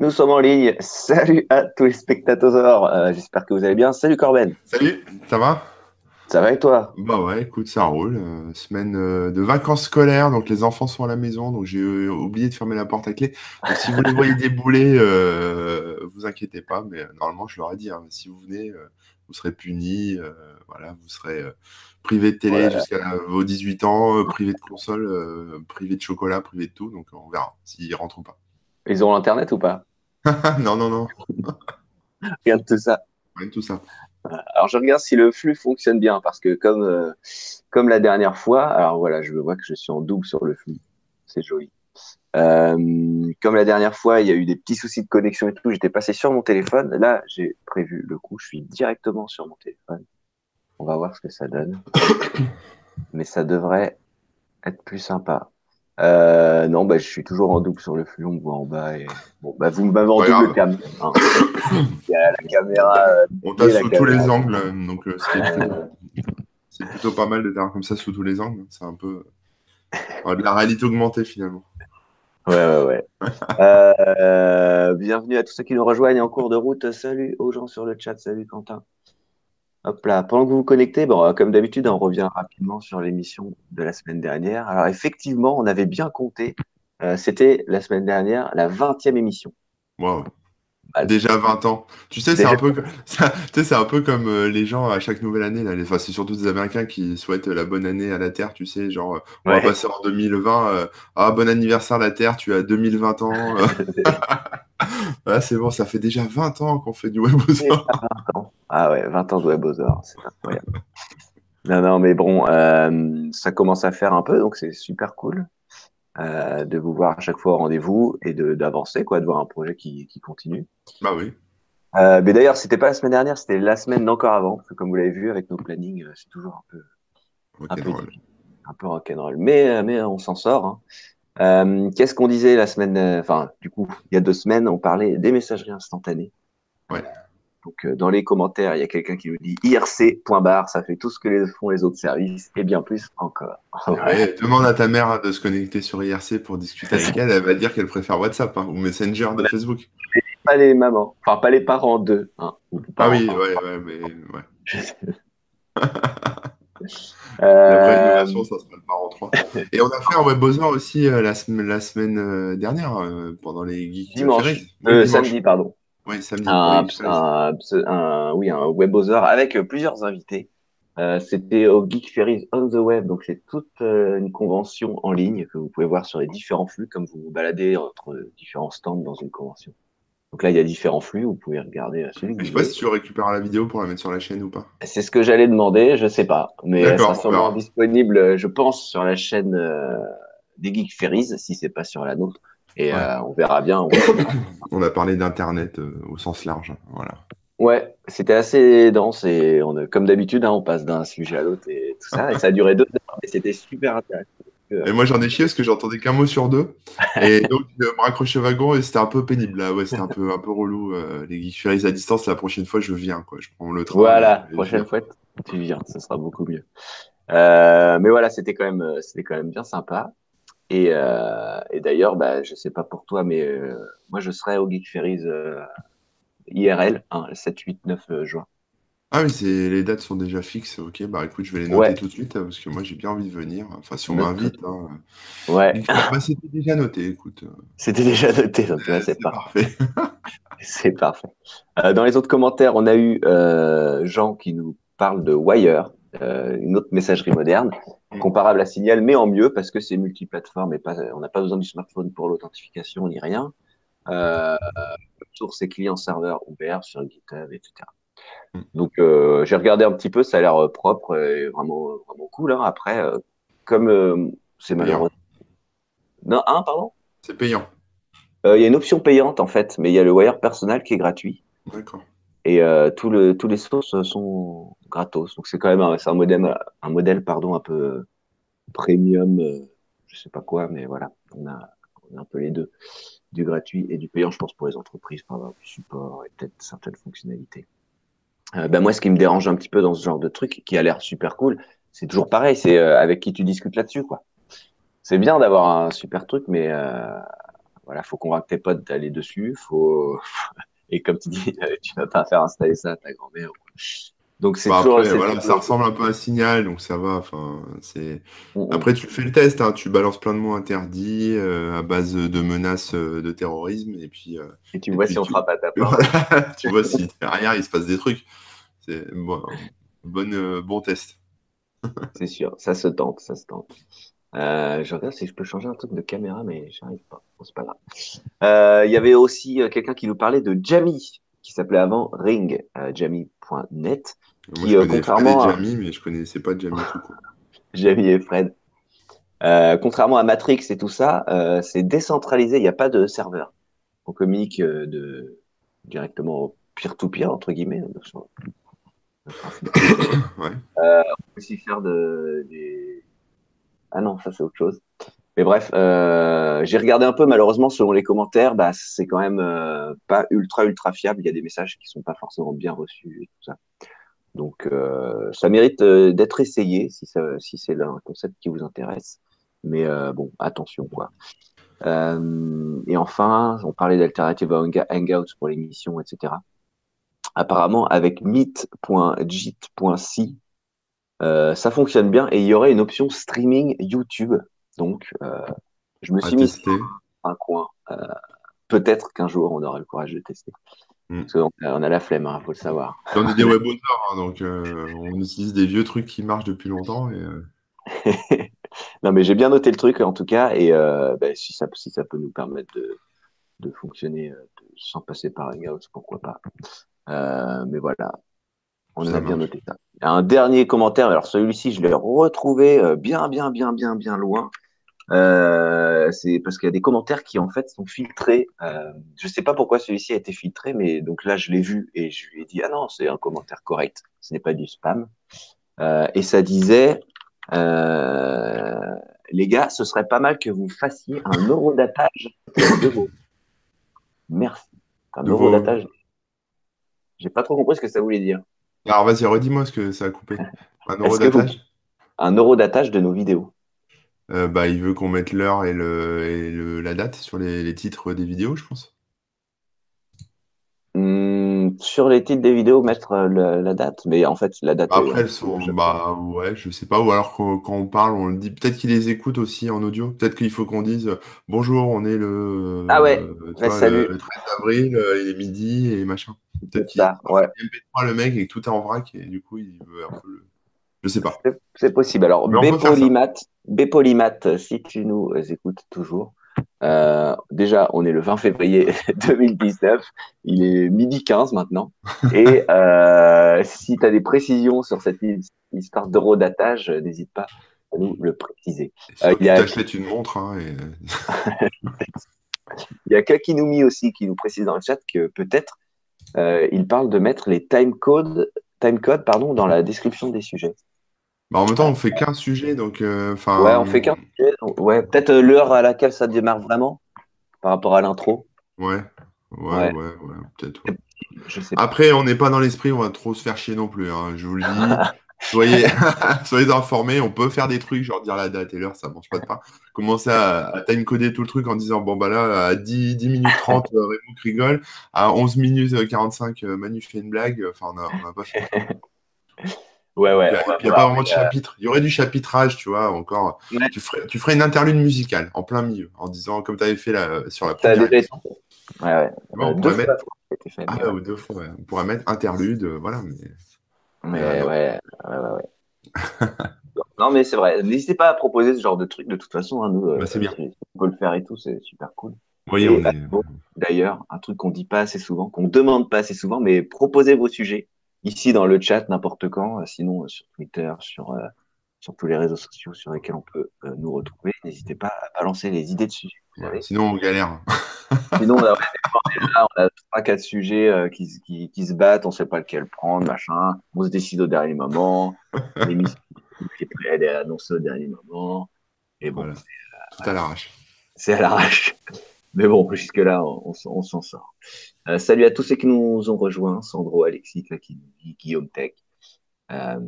Nous sommes en ligne. Salut à tous les spectateurs. Euh, J'espère que vous allez bien. Salut Corben. Salut, ça va? Ça va et toi? Bah ouais, écoute, ça roule. Euh, semaine euh, de vacances scolaires, donc les enfants sont à la maison, donc j'ai oublié de fermer la porte à clé. Donc si vous les voyez débouler, vous inquiétez pas, mais normalement je leur ai dit, hein, si vous venez, vous serez punis, voilà, vous serez privé de télé jusqu'à vos 18 ans, privé de console, privé de chocolat, privé de tout, donc on verra s'ils rentrent ou pas. Ils ont l'internet ou pas? non, non, non, Regarde tout ça. rien de tout ça. Alors je regarde si le flux fonctionne bien parce que comme euh, comme la dernière fois, alors voilà, je vois que je suis en double sur le flux. C'est joli. Euh, comme la dernière fois, il y a eu des petits soucis de connexion et tout. J'étais passé sur mon téléphone. Là, j'ai prévu le coup. Je suis directement sur mon téléphone. On va voir ce que ça donne. Mais ça devrait être plus sympa. Euh, non, bah, je suis toujours en double sur le flux. On me voit en bas. Et... Bon, bah, vous m'avez en double cam. hein. Il y a la caméra. euh, On tape sous tous les angles, donc euh, plutôt- c'est plutôt pas mal de faire comme ça sous tous les angles. C'est un peu de la réalité augmentée finalement. Ouais, ouais, ouais. Euh, bienvenue à tous ceux qui nous rejoignent en cours de route. Salut aux gens sur le chat. Salut Quentin. Hop là. Pendant que vous vous connectez, euh, comme d'habitude, on revient rapidement sur l'émission de la semaine dernière. Alors, effectivement, on avait bien compté. Euh, C'était la semaine dernière, la 20e émission. Wow. Ah, Déjà 20 ans. Tu sais, c'est un peu, c'est un peu comme euh, les gens à chaque nouvelle année. Là. Enfin, c'est surtout des Américains qui souhaitent la bonne année à la Terre. Tu sais, genre, euh, on Ouais. va passer en 2020. euh, ah, bon anniversaire la Terre, tu as 2020 ans. Ah, c'est bon, ça fait déjà 20 ans qu'on fait du web Ah ouais, 20 ans de Webosaur, c'est incroyable. non, non, mais bon, euh, ça commence à faire un peu, donc c'est super cool euh, de vous voir à chaque fois au rendez-vous et d'avancer, quoi, de voir un projet qui, qui continue. Bah oui. Euh, mais d'ailleurs, c'était pas la semaine dernière, c'était la semaine d'encore avant, parce que comme vous l'avez vu avec nos plannings, euh, c'est toujours un peu, un peu, Rock'n'roll. un peu rock'n'roll. Mais, euh, mais on s'en sort. hein. Euh, Qu'est-ce qu'on disait la semaine, enfin, du coup, il y a deux semaines, on parlait des messageries instantanées. Ouais. Donc, euh, dans les commentaires, il y a quelqu'un qui nous dit IRC, point barre, ça fait tout ce que les- font les autres services, et bien plus encore. Ouais, demande à ta mère hein, de se connecter sur IRC pour discuter avec elle. Elle va dire qu'elle préfère WhatsApp hein, ou Messenger de Facebook. Pas les mamans, enfin, pas les parents d'eux. Hein, Ah oui, ouais, ouais, mais ouais. La Euh, vraie innovation, ça sera le parent 3. Et on a fait un WebBuzzer aussi euh, la, sem- la semaine euh, dernière, euh, pendant les Geeks Dimanche. Euh, dimanche. samedi, pardon. Oui, samedi. un, oui, un, un- oui, un weboseur avec euh, plusieurs invités. Euh, C'était au Geek Ferries on the Web, donc c'est toute euh, une convention en ligne que vous pouvez voir sur les différents flux, comme vous vous baladez entre différents stands dans une convention. Donc là, il y a différents flux, vous pouvez regarder celui Je sais pas si tu récupéreras la vidéo pour la mettre sur la chaîne ou pas. C'est ce que j'allais demander, je sais pas, mais elle sera sûrement disponible, je pense, sur la chaîne euh, des Geek Ferries, si c'est pas sur la nôtre. Et Ouais. euh, on verra bien. on verra. On a parlé d'Internet euh, au sens large. Voilà. Ouais, c'était assez dense et on comme d'habitude, hein, on passe d'un sujet à l'autre et tout ça. Et ça a duré deux heures et c'était super intéressant. Et moi, j'en ai chié parce que j'entendais qu'un mot sur deux. Et donc, je me raccrochais au wagon et c'était un peu pénible. Là, ouais, c'était un peu, un peu relou. euh, les Geeks Ferries à distance, la prochaine fois, je viens. Quoi. Je prends le train. Voilà, prochaine fois, tu viens, ce sera beaucoup mieux. Euh, mais voilà, c'était quand même, euh, c'était quand même bien sympa. Et, euh, et d'ailleurs, bah, je sais pas pour toi, mais euh, moi, je serai au Geek Ferries euh, IRL, hein, le 7, 8, 9 euh, juin. Ah oui, c'est les dates sont déjà fixes. Ok, bah écoute, je vais les noter Ouais. tout de suite euh, parce que moi j'ai bien envie de venir. Enfin, si on m'invite. Hein. Ouais, Bah, c'était déjà noté, écoute. c'était déjà noté, donc là, c'est c'est parfait. C'est parfait. Dans les autres commentaires, on a eu Jean qui nous parle de Wire, euh, une autre messagerie moderne, comparable à Signal, mais en mieux parce que c'est multiplateforme et pas, on n'a pas besoin du smartphone pour l'authentification ni rien. Euh, source et client-serveur ouvert sur GitHub, etc. Mm. Donc euh, j'ai regardé un petit peu, ça a l'air euh, propre et vraiment vraiment cool. Hein. Après, comme c'est malheureux. Non, hein, pardon? C'est payant. Il y a une option payante en fait, mais il y a le Wire personnel qui est gratuit. D'accord. Et euh, le, tous les sources sont gratos. Donc c'est quand même un, un modèle, un modèle pardon, un peu premium, euh, je sais pas quoi, mais voilà, on a, on a un peu les deux, du gratuit et du payant, je pense, pour les entreprises, pour avoir du support et peut-être certaines fonctionnalités. Euh, ben moi, ce qui me dérange un petit peu dans ce genre de truc, qui a l'air super cool, c'est toujours pareil, c'est euh, avec qui tu discutes là-dessus, quoi. C'est bien d'avoir un super truc, mais euh, voilà, faut convaincre tes potes d'aller dessus. Faut et comme tu dis, tu vas pas faire installer ça à ta grand-mère. Donc c'est bah, toujours. voilà, ça ressemble un peu à un signal, donc ça va. Enfin, c'est. Mm, mm. Après, tu fais le test, hein, tu balances plein de mots interdits euh, à base de menaces euh, de terrorisme, et puis. Euh, et tu vois si on frappe à ta porte. tu vois si derrière il se passe des trucs. C'est bon, bon, bon test. c'est sûr, ça se tente, ça se tente. Je regarde si je peux changer un truc de caméra, mais j'arrive pas. Bon, c'est pas grave. Il y avait aussi quelqu'un qui nous parlait de Jamie qui s'appelait avant Ring, euh, Jamie.net. Qui, euh, contrairement à... Jamie, mais je connaissais pas Jamie tout court. Jamie et Fred. Euh, contrairement à Matrix et tout ça, c'est décentralisé, il n'y a pas de serveur. On communique de, directement peer-to-peer, entre guillemets. ouais. on peut aussi faire de, des... Ah non, ça c'est autre chose. Mais bref, euh, j'ai regardé un peu, malheureusement, selon les commentaires, bah, c'est quand même euh, pas ultra, ultra fiable. Il y a des messages qui sont pas forcément bien reçus et tout ça. Donc, euh, ça mérite d'être essayé si, si c'est un concept qui vous intéresse. Mais bon, attention, quoi. et enfin, on parlait d'alternative à Hangouts pour l'émission, etc. Apparemment, avec meet.jit.c, ça fonctionne bien et il y aurait une option streaming YouTube donc, euh, je me suis mis un coin. Euh, peut-être qu'un jour, on aura le courage de tester. Hmm. Parce qu'on on a la flemme, il hein, faut le savoir. On est des web hein, donc euh, on utilise des vieux trucs qui marchent depuis longtemps. non, mais j'ai bien noté le truc en tout cas, et ben, si, ça, si ça peut nous permettre de, fonctionner sans passer par Hangouts, pourquoi pas. mais voilà, on a bien noté ça. Un dernier commentaire, alors celui-ci, je l'ai retrouvé bien, bien, bien, bien, bien loin. Euh, c'est parce qu'il y a des commentaires qui en fait sont filtrés. Euh, je sais pas pourquoi celui-ci a été filtré, mais donc là je l'ai vu et je lui ai dit ah non c'est un commentaire correct, ce n'est pas du spam. Euh, et ça disait euh, les gars, ce serait pas mal que vous fassiez un eurodatage de vos. Merci. Un eurodatage. J'ai pas trop compris ce que ça voulait dire. Alors vas-y, redis-moi ce que ça a coupé. Un eurodatage. Un eurodatage de nos vidéos. Euh, bah, il veut qu'on mette l'heure et, le, la date sur les, titres des vidéos, je pense. Hmm, sur les titres des vidéos, mettre euh, la date, mais en fait, la date. Après, elles sont, bah ouais, je sais pas. Ou alors quand, on parle, on le dit. Peut-être qu'ils les écoutent aussi en audio. Peut-être qu'il faut qu'on dise bonjour, on est le. Ah ouais. salut. Le, 13 avril, euh, il est midi et machin. Peut-être qu'il ouais. le mec et que tout est en vrac et du coup il veut un peu le. Je sais pas. C'est possible. Alors, Bépolimat, si tu nous écoutes toujours, euh, déjà, on est le 20 février 2019. Il est midi 15 maintenant. Et euh, si tu as des précisions sur cette histoire d'eurodatage, n'hésite pas à nous le préciser. Euh, il y a... une montre. Hein, il y a Kakinumi aussi qui nous précise dans le chat que peut-être il parle de mettre les time codes time code pardon, dans la description des sujets. Bah, en même temps, on fait qu'un sujet, donc euh, ouais, on fait qu'un sujet. ouais, peut-être euh, l'heure à laquelle ça démarre vraiment par rapport à l'intro. Ouais, ouais, ouais, ouais, peut-être. Après, on n'est pas dans l'esprit, on va trop se faire chier non plus. Hein, je vous le dis. soyez, soyez informés, on peut faire des trucs, genre dire la date et l'heure, ça mange pas de pain. Commencer à, à time-coder tout le truc en disant, bon, bah là, à 10, 10 minutes 30, euh, Raymond rigole, à 11 minutes 45, Manu fait une blague, enfin, on n'a pas fait. Ouais, ouais. Il n'y a, pas vraiment de chapitre. Il y aurait du chapitrage, tu vois, encore. Tu, ferais, tu ferais une interlude musicale en plein milieu, en disant, comme tu avais fait la, sur la première. Ouais, ouais. on pourrait mettre... ah, ou deux fois, On pourrait mettre interlude, euh, voilà. Mais, mais ouais, ouais, ouais. non, mais c'est vrai. N'hésitez pas à proposer ce genre de truc. De toute façon, hein, nous, bah, c'est bien. on peut le faire et tout, c'est super cool. Oui, on D'ailleurs, un truc qu'on dit pas assez souvent, qu'on demande pas assez souvent, mais proposez vos sujets ici dans le chat n'importe quand, euh, sinon euh, sur Twitter, sur, euh, sur tous les réseaux sociaux sur lesquels on peut nous retrouver. N'hésitez pas à balancer les idées dessus. sinon, on galère. sinon, on a, on a trois, quatre sujets qui, qui, qui, se battent, on ne sait pas lequel prendre, machin. On se décide au dernier moment. L'émission est prête, à annoncer au dernier moment. Et bon, c'est à l'arrache. C'est à l'arrache. Mais bon, jusque-là, on, s'en sort. Euh, salut à tous ceux qui nous ont rejoints, Sandro, Alexis, Guillaume Tech. Euh,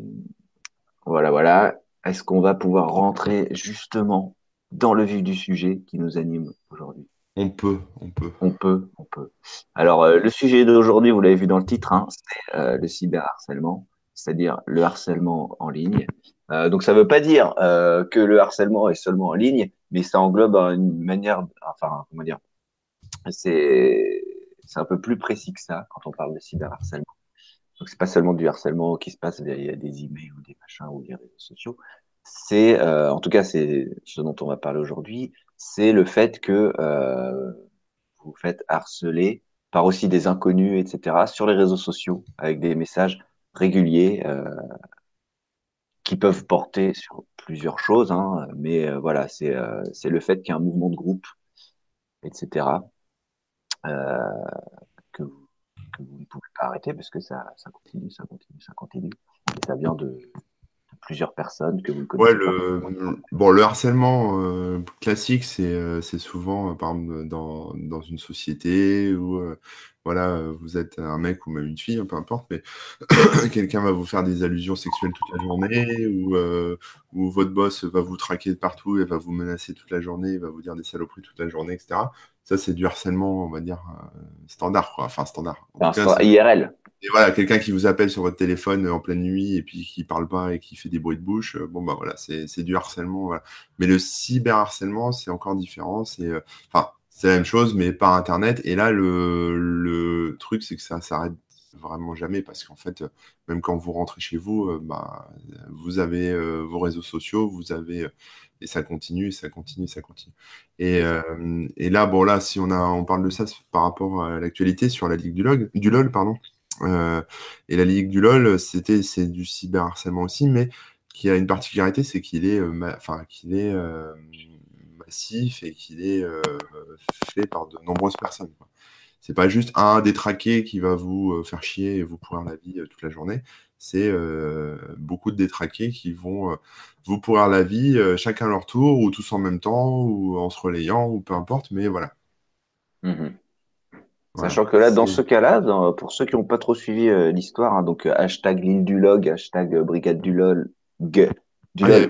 voilà, voilà. Est-ce qu'on va pouvoir rentrer justement dans le vif du sujet qui nous anime aujourd'hui? On peut, on peut. On peut, on peut. Alors, euh, le sujet d'aujourd'hui, vous l'avez vu dans le titre, hein, c'est euh, le cyberharcèlement, c'est-à-dire le harcèlement en ligne. Euh, donc, ça ne veut pas dire que le harcèlement est seulement en ligne, mais ça englobe une manière, enfin, comment dire, c'est un peu plus précis que ça quand on parle de cyberharcèlement. Donc, c'est pas seulement du harcèlement qui se passe via des emails ou des machins ou des réseaux sociaux. C'est, en tout cas, c'est ce dont on va parler aujourd'hui, c'est le fait que euh, vous faites harceler par aussi des inconnus, etc., sur les réseaux sociaux, avec des messages réguliers euh, qui peuvent porter sur plusieurs choses, hein, mais euh, voilà, c'est euh, c'est le fait qu'il y a un mouvement de groupe, etc., euh, que, vous, que vous ne pouvez pas arrêter parce que ça, ça continue, ça continue, ça continue. Et ça vient de, plusieurs personnes que vous connaissez. Ouais, le, bon, le harcèlement euh, classique, c'est souvent, par exemple, dans, dans une société où euh, voilà, vous êtes un mec ou même une fille, hein, peu importe, mais quelqu'un va vous faire des allusions sexuelles toute la journée, ou, ou votre boss va vous traquer de partout et va vous menacer toute la journée, va vous dire des saloperies toute la journée, etc. Ça, c'est du harcèlement, on va dire, standard, quoi. Enfin, standard. Enfin, IRL. Et voilà, quelqu'un qui vous appelle sur votre téléphone en pleine nuit et puis qui parle pas et qui fait des bruits de bouche, euh, bon bah voilà, c'est du harcèlement. Voilà. Mais le cyberharcèlement, c'est encore différent. C'est euh, enfin, c'est la même chose, mais par internet. Et là, le, le truc, c'est que ça s'arrête vraiment jamais parce qu'en fait, même quand vous rentrez chez vous, euh, bah, vous avez vos réseaux sociaux, vous avez et ça continue, et ça continue, et ça continue. Et, et là, bon là, si on a, on parle de ça par rapport à l'actualité sur la ligue du log, du lol, pardon. Euh, et la Ligue du LoL, c'était c'est du cyberharcèlement aussi, mais qui a une particularité, c'est qu'il est, euh, enfin, qu'il est euh, massif et qu'il est fait par de nombreuses personnes. C'est pas juste un détraqué qui va vous faire chier et vous pourrir la vie toute la journée. C'est beaucoup de détraqués qui vont vous pourrir la vie, chacun à leur tour, ou tous en même temps, ou en se relayant, ou peu importe, mais voilà. Mmh Sachant que là, dans ce cas-là, pour ceux qui n'ont pas trop suivi euh, l'histoire, hein, donc euh, hashtag l'île du log, hashtag euh, brigade du lol, du ah,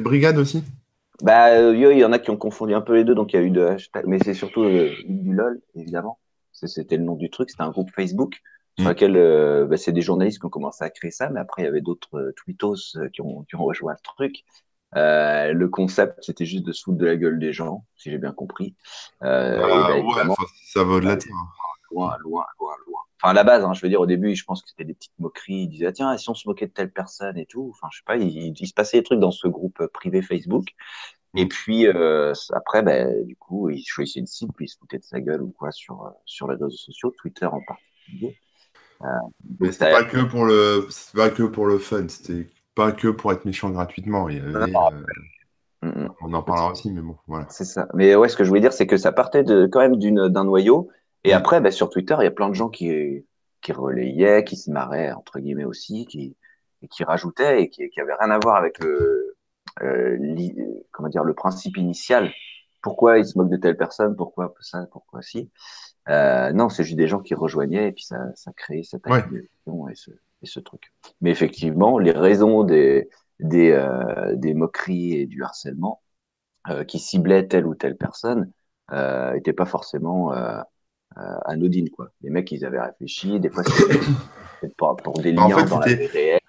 brigade aussi Bah, il y en a qui ont confondu un peu les deux, donc il y a eu de hashtag, mais c'est surtout l'île du lol, évidemment. C'était le nom du truc, c'était un groupe Facebook sur mm. lequel bah, c'est des journalistes qui ont commencé à créer ça, mais après il y avait d'autres tweetos qui ont, qui ont rejoint le truc. Euh, le concept, c'était juste de se foutre de la gueule des gens, si j'ai bien compris. Euh, ah, bah, ouais, ça va au-delà de. Loin, loin, loin, loin. Enfin, à la base, hein, je veux dire, au début, je pense que c'était des petites moqueries. Ils disaient, ah, tiens, si on se moquait de telle personne et tout. Enfin, je sais pas, il, il, se passait des trucs dans ce groupe privé Facebook. Et mm. puis, euh, après, ben, du coup, ils choisissaient une cible, puis ils se foutaient de sa gueule ou quoi sur, euh, sur les réseaux sociaux, Twitter en particulier. Euh, Mais c'était pas que pour le, pas que pour le fun, c'était pas que pour être méchant gratuitement. Euh, mm, mm. on en parlera aussi, mais bon, voilà. C'est ça. Mais ouais, ce que je voulais dire, c'est que ça partait de, quand même d'un noyau. Et mm. après, bah, sur Twitter, il y a plein de gens qui, qui relayaient, qui se marraient, entre guillemets aussi, qui, qui rajoutaient et qui, qui avaient rien à voir avec le, euh, comment dire, le principe initial. Pourquoi ils se moquent de telle personne? Pourquoi ça? Pourquoi si? Euh, Non, c'est juste des gens qui rejoignaient et puis ça, ça créait cette accumulation et ce, et ce truc. Mais effectivement, les raisons des, des, euh, des moqueries et du harcèlement euh, qui ciblaient telle ou telle personne n'étaient euh, pas forcément euh, anodines. Quoi. Les mecs, ils avaient réfléchi, des fois c'était pour, pour, des liens en fait, dans la vie réelle.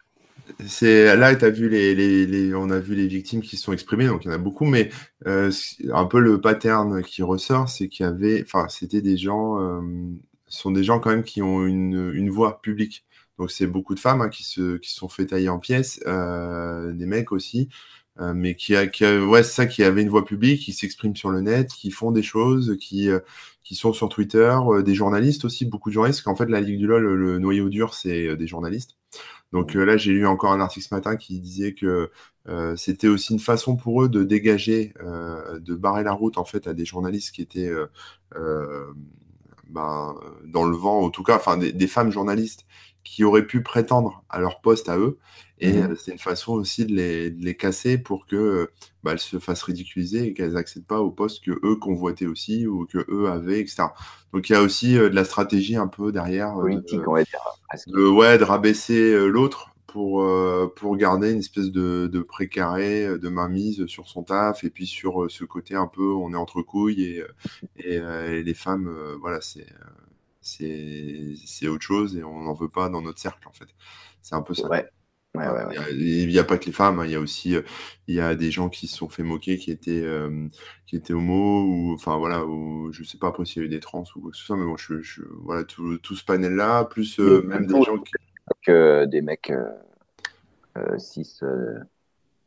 C'est là, as vu les, les, les, on a vu les victimes qui se sont exprimées, donc il y en a beaucoup, mais euh, un peu le pattern qui ressort, c'est qu'il y avait, enfin, c'était des gens, euh, sont des gens quand même qui ont une, une voix publique. Donc c'est beaucoup de femmes hein, qui se qui sont fait tailler en pièces, euh, des mecs aussi, euh, mais qui a, qui a ouais c'est ça qui avait une voix publique, qui s'expriment sur le net, qui font des choses, qui euh, qui sont sur Twitter, euh, des journalistes aussi, beaucoup de journalistes. Qu'en fait la Ligue du LOL, le noyau dur c'est des journalistes. Donc là j'ai lu encore un article ce matin qui disait que c'était aussi une façon pour eux de dégager, de barrer la route en fait à des journalistes qui étaient ben, dans le vent, en tout cas, enfin des, des femmes journalistes qui auraient pu prétendre à leur poste à eux. Et mmh. euh, c'est une façon aussi de les, de les casser pour que bah, elles se fassent ridiculiser et qu'elles n'accèdent pas au poste que eux convoitaient aussi ou que eux avaient, etc. Donc il y a aussi euh, de la stratégie un peu derrière. Politique, de, on va dire. De, ouais, de rabaisser euh, l'autre pour, euh, pour garder une espèce de, de précaré, de mainmise sur son taf, et puis sur ce côté un peu, on est entre couilles, et, et, les femmes, voilà, c'est c'est autre chose, et on n'en veut pas dans notre cercle, en fait. C'est un peu ça. Ouais. Il n'y a, pas que les femmes, hein, il y a aussi il y a des gens qui se sont fait moquer, qui étaient, qui étaient homo, ou enfin voilà, ou je sais pas après s'il y a eu des trans ou quoi que ce soit, mais bon, je, voilà, tout, tout ce panel-là, plus même des gens qui. Que des mecs euh, cis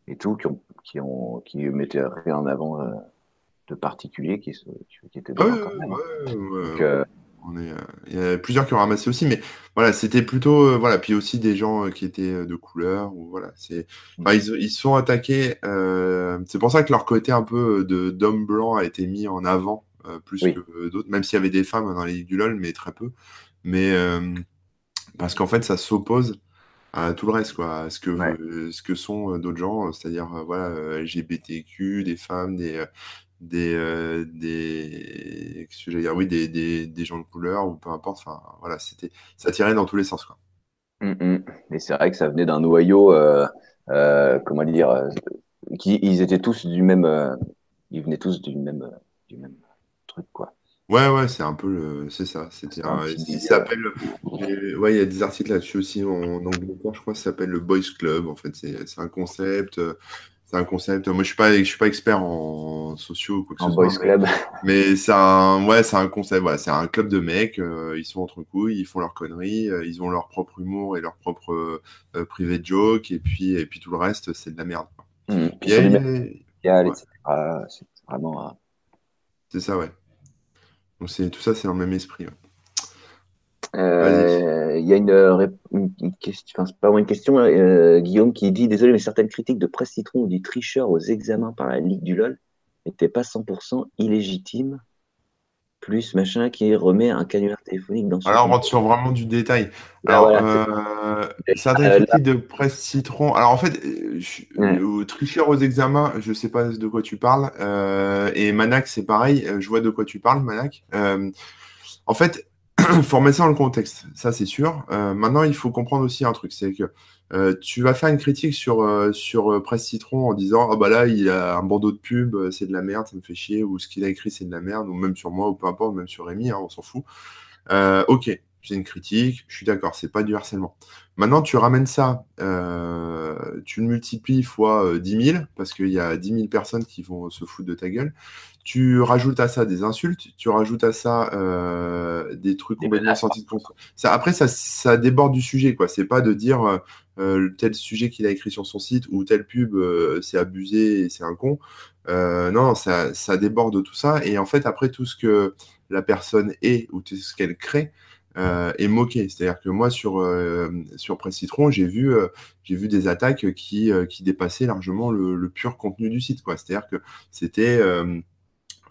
et tout, qui, ont, qui, ont, qui mettaient rien en avant de particulier, qui, qui étaient quand même. Euh, il y a plusieurs qui ont ramassé aussi, mais voilà, c'était plutôt euh, voilà, puis aussi des gens euh, qui étaient de couleur ou voilà, c'est, mmh. ils, ils sont attaqués. c'est pour ça que leur côté un peu de d'homme blanc a été mis en avant plus que d'autres, même s'il y avait des femmes dans les ligues du LOL, mais très peu. Mais parce qu'en fait, ça s'oppose à tout le reste, quoi, à ce que, ce que sont d'autres gens, c'est-à-dire voilà, LGBTQ, des femmes, des, des, euh, des, dire, oui, des, des, des, gens de couleur ou peu importe. Enfin, voilà, c'était, ça tirait dans tous les sens, quoi. Mm, mm. Et c'est vrai que ça venait d'un noyau, euh, euh, comment dire, euh, qui, ils étaient tous du même, euh, ils venaient tous du même, du même truc, quoi. Ouais, ouais, c'est un peu le, c'est ça. C'était un, il s'appelle, ouais, il y a des articles là-dessus aussi en, Angleterre, je crois, ça s'appelle le Boys Club. En fait, c'est, c'est un concept c'est un concept. Moi, je suis pas, je suis pas expert en sociaux ou quoi que en ce boys club. Mais c'est un, ouais, c'est un concept. Voilà, c'est un club de mecs. Euh, ils sont entre couilles, ils font leurs conneries, euh, ils ont leur propre humour et leur propre euh, privé joke, et puis, et puis tout le reste, c'est de la merde. Mmh. C'est vraiment. C'est ça, ouais. Donc c'est tout ça, c'est dans le même esprit. Euh, il y a une, une, question, enfin, c'est pas vraiment une question, hein, euh, Guillaume qui dit Désolé, mais certaines critiques de Presse Citron ou du tricheur aux examens par la Ligue du LOL n'étaient pas 100% illégitimes. Plus machin qui remet un canular téléphonique dans son. Alors, on rentre sur vraiment du détail. Ah, alors, euh, certaines critiques de Presse Citron. Alors, en fait, je, tricheur aux examens, je sais pas de quoi tu parles. et Manac, c'est pareil. Je vois de quoi tu parles, Manac. en fait, faut remettre ça dans le contexte, ça c'est sûr. Euh, maintenant, il faut comprendre aussi un truc, c'est que euh, tu vas faire une critique sur, euh, sur Presse Citron en disant Ah bah là, il a un bandeau de pub, c'est de la merde, ça me fait chier, ou ce qu'il a écrit, c'est de la merde, ou même sur moi, ou peu importe, même sur Rémi, hein, on s'en fout. ok, c'est une critique, je suis d'accord, c'est pas du harcèlement. Maintenant, tu ramènes ça, tu le multiplies fois 10 000, parce qu'il y a 10 000 personnes qui vont se foutre de ta gueule. Tu rajoutes à ça des insultes, tu rajoutes à ça euh, des trucs complètement sortis de ça, Après, ça, ça déborde du sujet, quoi. C'est pas de dire euh, euh, tel sujet qu'il a écrit sur son site ou telle pub, c'est abusé et c'est un con. non, ça, ça déborde de tout ça. Et en fait, après, tout ce que la personne est ou tout ce qu'elle crée, euh, est moqué. C'est-à-dire que moi, sur, euh, sur Presse Citron, j'ai vu, j'ai vu des attaques qui, qui dépassaient largement le, le, pur contenu du site. C'est-à-dire que c'était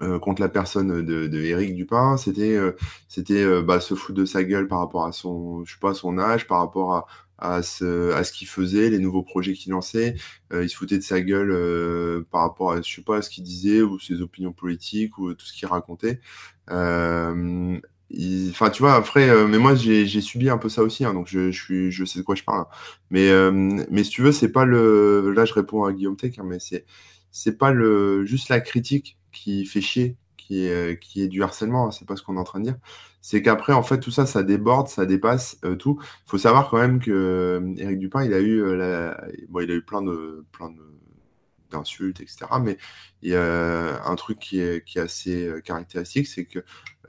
euh, contre la personne de, de Eric Dupin, c'était euh, c'était euh, bah, se foutre de sa gueule par rapport à son je sais pas son âge, par rapport à à ce, à ce qu'il faisait, les nouveaux projets qu'il lançait. il se foutait de sa gueule par rapport à, je sais pas, à ce qu'il disait ou ses opinions politiques ou tout ce qu'il racontait. Enfin, tu vois, après, mais moi, j'ai subi un peu ça aussi, hein, donc je, je, suis, je sais de quoi je parle. Mais, mais si tu veux, c'est pas le. Là, je réponds à Guillaume Tech, hein, mais c'est c'est pas le juste la critique qui fait chier, qui est, qui est du harcèlement, hein, c'est pas ce qu'on est en train de dire. C'est qu'après, en fait, tout ça, ça déborde, ça dépasse euh, tout. Il faut savoir quand même que euh, Eric Dupin, il a eu, euh, bon, il a eu plein de, plein d'insultes, etc. Mais il y a un truc qui est, qui est assez caractéristique, c'est que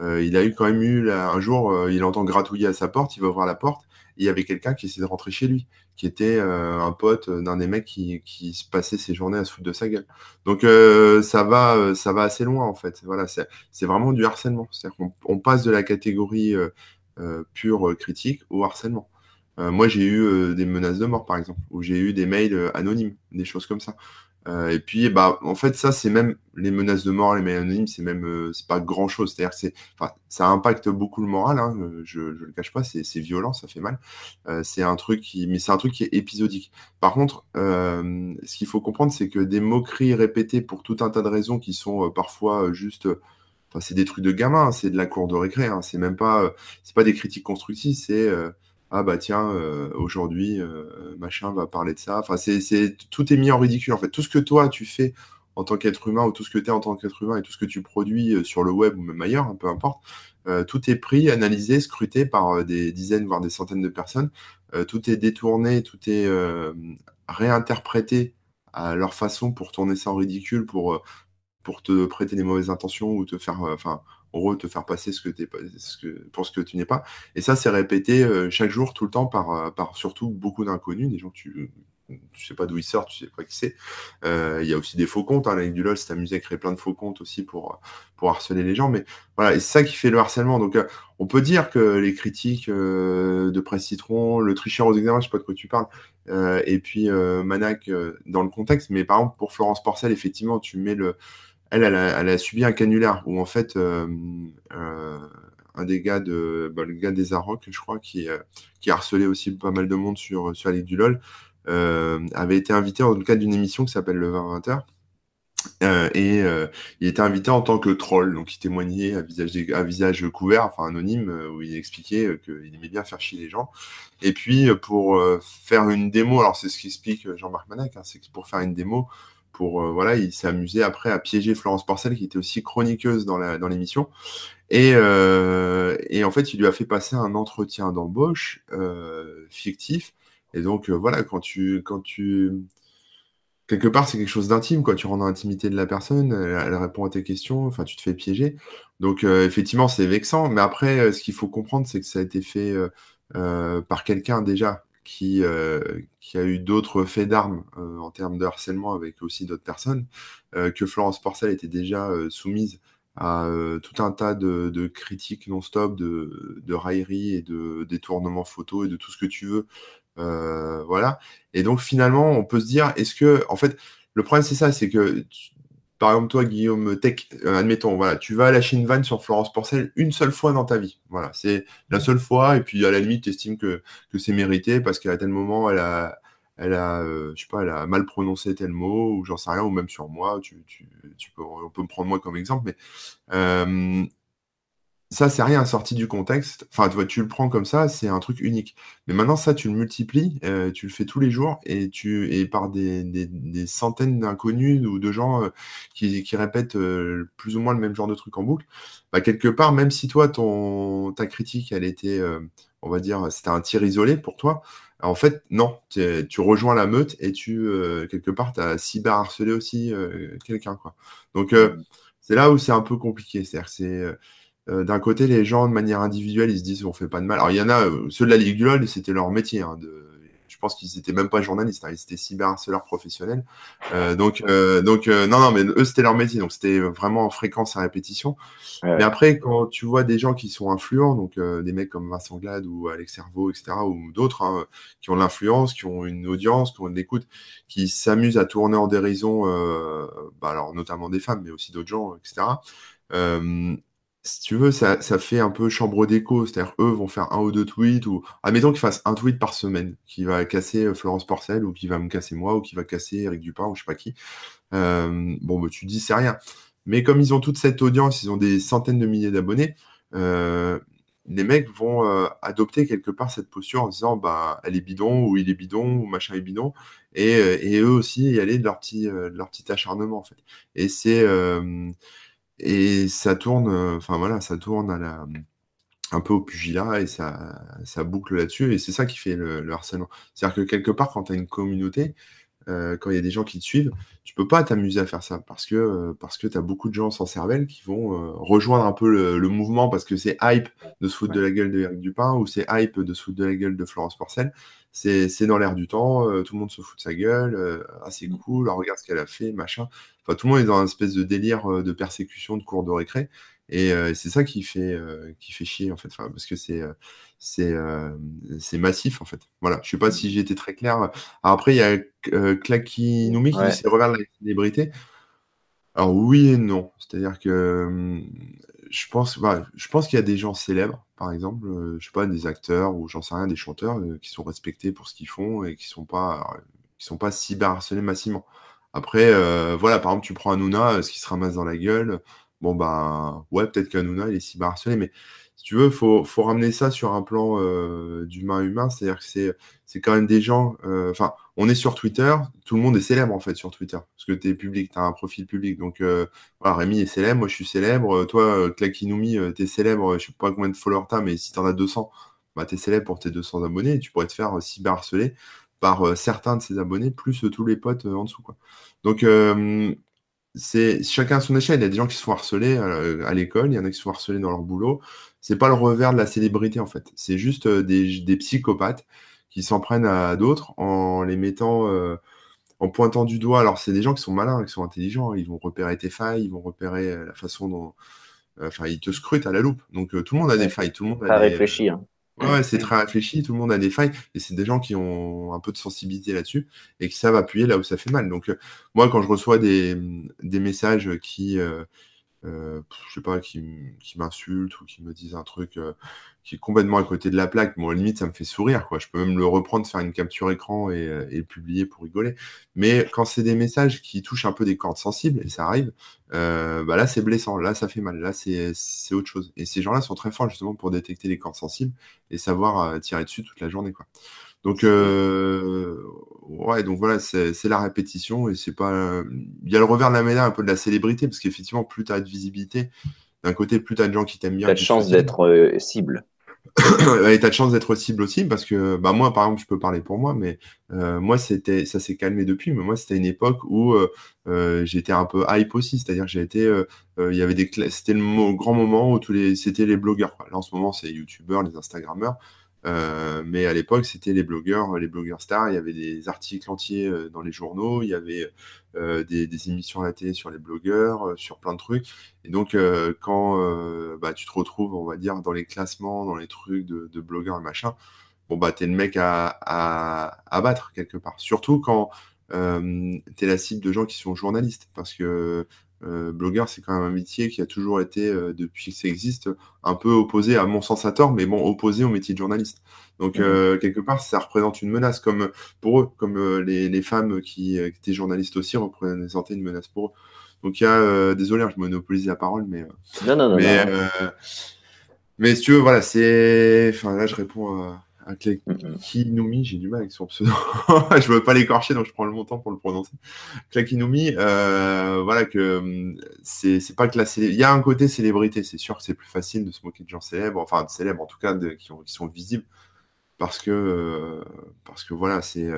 il a eu quand même eu un jour, il entend gratouiller à sa porte, il va ouvrir la porte, il y avait quelqu'un qui essayait de rentrer chez lui, qui était euh, un pote d'un des mecs qui, passait ses journées à se foutre de sa gueule. Donc euh, ça va, euh, assez loin en fait. Voilà, c'est vraiment du harcèlement. C'est-à-dire qu'on on passe de la catégorie pure critique au harcèlement. moi, j'ai eu des menaces de mort, par exemple, ou j'ai eu des mails anonymes, des choses comme ça. Euh, et puis, bah, en fait, ça, c'est même les menaces de mort, les mails anonymes, c'est même, euh, c'est pas grand chose. C'est-à-dire c'est, enfin, ça impacte beaucoup le moral. Hein, euh, je, je le cache pas, c'est, violent, ça fait mal. c'est un truc qui, mais c'est un truc qui est épisodique. Par contre, ce qu'il faut comprendre, c'est que des moqueries répétées pour tout un tas de raisons qui sont parfois juste, enfin, c'est des trucs de gamin, c'est de la cour de récré. Hein, c'est même pas, c'est pas des critiques constructives, c'est ah bah tiens, aujourd'hui, machin va parler de ça. Enfin, tout est mis en ridicule en fait. Tout ce que toi tu fais en tant qu'être humain ou tout ce que tu es en tant qu'être humain et tout ce que tu produis sur le web ou même ailleurs, hein, peu importe, tout est pris, analysé, scruté par des dizaines, voire des centaines de personnes. tout est détourné, tout est réinterprété à leur façon pour tourner ça en ridicule, pour, pour te prêter des mauvaises intentions ou te faire, enfin, te faire passer ce que pas, pour ce que tu n'es pas. Et ça, c'est répété chaque jour, tout le temps, par, par surtout beaucoup d'inconnus, des gens que tu tu sais pas d'où il sort, tu sais pas qui c'est. Euh, il y a aussi des faux comptes. Hein. Du LOL c'est amusé à créer plein de faux comptes aussi pour, pour harceler les gens. Mais voilà, et c'est ça qui fait le harcèlement. Donc, euh, on peut dire que les critiques euh, de Presse Citron, le tricheur aux examens, je sais pas de quoi tu parles, et puis Manac dans le contexte. Mais par exemple, pour Florence Porcel, effectivement, tu mets le. Elle, a, subi un canular où en fait un des gars de bah, le gars des Arocs, je crois, qui, a harcelé aussi pas mal de monde sur, sur la Ligue du LOL, euh, avait été invité dans le cadre d'une émission qui s'appelle Le 20-20h. Euh, et euh, il était invité en tant que troll, donc il témoignait à visage, à visage couvert, enfin anonyme, où il expliquait qu'il aimait bien faire chier les gens. Et puis pour faire une démo, alors c'est ce qu'explique Jean-Marc Manac, hein, c'est que pour faire une démo, pour voilà, il s'est amusé après à piéger Florence Porcel, qui était aussi chroniqueuse dans l'émission. Dans et, et, en fait, il lui a fait passer un entretien d'embauche fictif et donc, euh, voilà, quand tu, quand tu. Quelque part, c'est quelque chose d'intime, quoi. Tu rends dans l'intimité de la personne, elle, répond à tes questions, enfin, tu te fais piéger. Donc, euh, effectivement, c'est vexant. Mais après, euh, ce qu'il faut comprendre, c'est que ça a été fait par quelqu'un déjà qui, qui a eu d'autres faits d'armes en termes de harcèlement avec aussi d'autres personnes, que Florence Porcel était déjà soumise à tout un tas de, critiques non-stop, de, railleries et de détournements photos et de tout ce que tu veux euh, voilà. Et donc finalement, on peut se dire, est-ce que, en fait, le problème c'est ça, c'est que, par exemple, toi, Guillaume Tech, euh, admettons, voilà, tu vas à la Chine Van sur Florence Porcel une seule fois dans ta vie. Voilà, c'est la seule fois, et puis à la limite, tu estimes que, que c'est mérité parce qu'à tel moment, elle a, elle a, euh, elle a mal prononcé tel mot, ou j'en sais rien, ou même sur moi, tu, tu, on peut me prendre moi comme exemple, mais ça, c'est rien sorti du contexte. Enfin, tu, vois, tu le prends comme ça, c'est un truc unique. Mais maintenant, ça, tu le multiplies, euh, tu le fais tous les jours et, tu, et par des, des, centaines d'inconnus ou de gens euh, qui, qui, répètent euh, plus ou moins le même genre de truc en boucle. Bah, quelque part, même si toi, ton, ta critique, elle était, on va dire, c'était un tir isolé pour toi, en fait, non, tu rejoins la meute et tu, quelque part, tu as cyber-harcelé aussi quelqu'un. quoi. Donc, c'est là où c'est un peu compliqué. C'est-à-dire c'est euh, d'un côté, les gens, de manière individuelle, ils se disent on fait pas de mal. Alors, il y en a, euh, ceux de la Ligue du LOL, c'était leur métier. Hein, de... Je pense qu'ils n'étaient même pas journalistes, hein, ils étaient cyberharceleurs professionnels. Euh, donc, donc non, non, mais eux, c'était leur métier. Donc, c'était vraiment en fréquence à répétition. Mais après, quand tu vois des gens qui sont influents, donc des mecs comme Vincent Glade ou Alex Servo, etc., ou d'autres, hein, qui ont l'influence, qui ont une audience, qui ont une écoute, qui s'amusent à tourner en dérision, bah, alors notamment des femmes, mais aussi d'autres gens, etc si tu veux, ça, fait un peu chambre d'écho. C'est-à-dire, eux vont faire un ou deux tweets, ou admettons qu'ils fassent un tweet par semaine, qui va casser euh, Florence Porcel, ou qui va me casser moi, ou qui va casser Eric Dupin, ou je sais pas qui. Euh, bon, bah, tu dis, c'est rien. Mais comme ils ont toute cette audience, ils ont des centaines de milliers d'abonnés, euh, les mecs vont adopter quelque part cette posture en disant, bah, elle est bidon, ou il est bidon, ou machin est bidon, et, eux aussi y aller de leur petit, leur petit acharnement, en fait. Et c'est et ça tourne, euh, enfin voilà, ça tourne à la, un peu au pugilat et ça, ça boucle là-dessus. Et c'est ça qui fait le, harcèlement. C'est-à-dire que quelque part, quand tu as une communauté, euh, quand il y a des gens qui te suivent, tu peux pas t'amuser à faire ça parce que, euh, parce que tu as beaucoup de gens sans cervelle qui vont rejoindre un peu le, mouvement parce que c'est hype de se foutre de la gueule de Eric Dupin ou c'est hype de se foutre de la gueule de Florence Porcel. C'est dans l'air du temps, tout le monde se fout de sa gueule, ah c'est mmh. cool, regarde ce qu'elle a fait, machin. Enfin, tout le monde est dans un espèce de délire euh, de persécution de cours de récré. Et euh, c'est ça qui fait, euh, qui fait chier, en fait, parce que c'est c'est massif, en fait. Voilà, je sais pas si j'ai été très clair. après, il y a Clacky Noumi qui dit regarde la célébrité. Alors, oui et non. C'est-à-dire que je pense, bah, je pense qu'il y a des gens célèbres, par exemple, je sais pas, des acteurs ou j'en sais rien, des chanteurs qui sont respectés pour ce qu'ils font et qui sont pas, qui sont pas cyberharcelés massivement. Après, euh, voilà, par exemple, tu prends Hanouna, ce qui se ramasse dans la gueule. Bon, bah, ouais, peut-être qu'Anouna, il est cyberharcelé, mais si tu veux, il faut, faut, ramener ça sur un plan euh, d'humain-humain, c'est-à-dire que c'est, quand même des gens, euh, enfin, on est sur Twitter, tout le monde est célèbre en fait sur Twitter, parce que tu es public, tu as un profil public, donc euh, voilà, Rémi est célèbre, moi je suis célèbre, toi, Clakinumi, tu es célèbre, je sais pas combien de followers tu as, mais si tu en as 200, bah, tu es célèbre pour tes 200 abonnés, et tu pourrais te faire cyberharceler par certains de ces abonnés, plus tous les potes en dessous. Quoi. Donc, c'est chacun à son échelle. Il y a des gens qui se font harceler à, l'école, il y en a qui se font harceler dans leur boulot. C'est pas le revers de la célébrité en fait. C'est juste euh, des, psychopathes qui s'en prennent à d'autres en les mettant, euh, en pointant du doigt. Alors c'est des gens qui sont malins, qui sont intelligents. Ils vont repérer tes failles, ils vont repérer euh, la façon dont, enfin ils te scrutent à la loupe. Donc tout le monde a des failles, tout le monde a réfléchi. Hein. Ouais, c'est très réfléchi, tout le monde a des failles, et c'est des gens qui ont un peu de sensibilité là-dessus, et qui savent appuyer là où ça fait mal. Donc, euh, moi, quand je reçois des, des messages qui, euh, euh, je sais pas, qui, qui m'insultent ou qui me disent un truc euh, qui est complètement à côté de la plaque, bon, à limite, ça me fait sourire, quoi. Je peux même le reprendre, faire une capture écran et, euh, le publier pour rigoler. Mais quand c'est des messages qui touchent un peu des cordes sensibles, et ça arrive, euh, bah là, c'est blessant, là, ça fait mal, là, c'est autre chose. Et ces gens-là sont très forts, justement, pour détecter les cordes sensibles et savoir tirer dessus toute la journée, quoi. Donc, euh, ouais, donc voilà, c'est la répétition et c'est pas. Il y a le revers de la médaille un peu de la célébrité, parce qu'effectivement, plus tu as de visibilité, d'un côté, plus tu as de gens qui t'aiment bien. Tu as de chance d'être euh, cible. et tu as de chance d'être cible aussi, parce que bah, moi, par exemple, je peux parler pour moi, mais euh, moi, c'était ça s'est calmé depuis, mais moi, c'était une époque où j'étais un peu hype aussi, c'est-à-dire que j'ai été. il y avait des c'était le grand moment où tous les c'était les blogueurs. Là, en ce moment, c'est les youtubeurs, les instagrammeurs. Euh, mais à l'époque, c'était les blogueurs, les blogueurs stars. Il y avait des articles entiers euh, dans les journaux, il y avait euh, des, émissions à la télé sur les blogueurs, sur plein de trucs. Et donc, quand bah, tu te retrouves, on va dire, dans les classements, dans les trucs de, blogueurs et machin, bon, bah, t'es le mec à, à, battre quelque part. Surtout quand tu es la cible de gens qui sont journalistes. Parce que euh, blogueur, c'est quand même un métier qui a toujours été, euh, depuis que ça existe, un peu opposé, à mon sens à tort, mais bon, opposé au métier de journaliste. Donc, mmh. euh, quelque part, ça représente une menace, comme pour eux, comme les, femmes qui, étaient journalistes aussi représentaient une menace pour eux. Donc, il y a, désolé, hein, je monopolise la parole, mais. non, non, non. Mais, mais si tu veux, voilà, c'est. Enfin, là, je réponds à un Clakinumi, j'ai du mal avec son pseudo. je veux pas l'écorcher, donc je prends le montant pour le prononcer. Clakinumi, euh, voilà que hum, c'est pas que la Il y a un côté célébrité, c'est sûr que c'est plus facile de se moquer de gens célèbres, enfin de célèbres en tout cas, qui, sont visibles, parce que, euh, parce que voilà, c'est,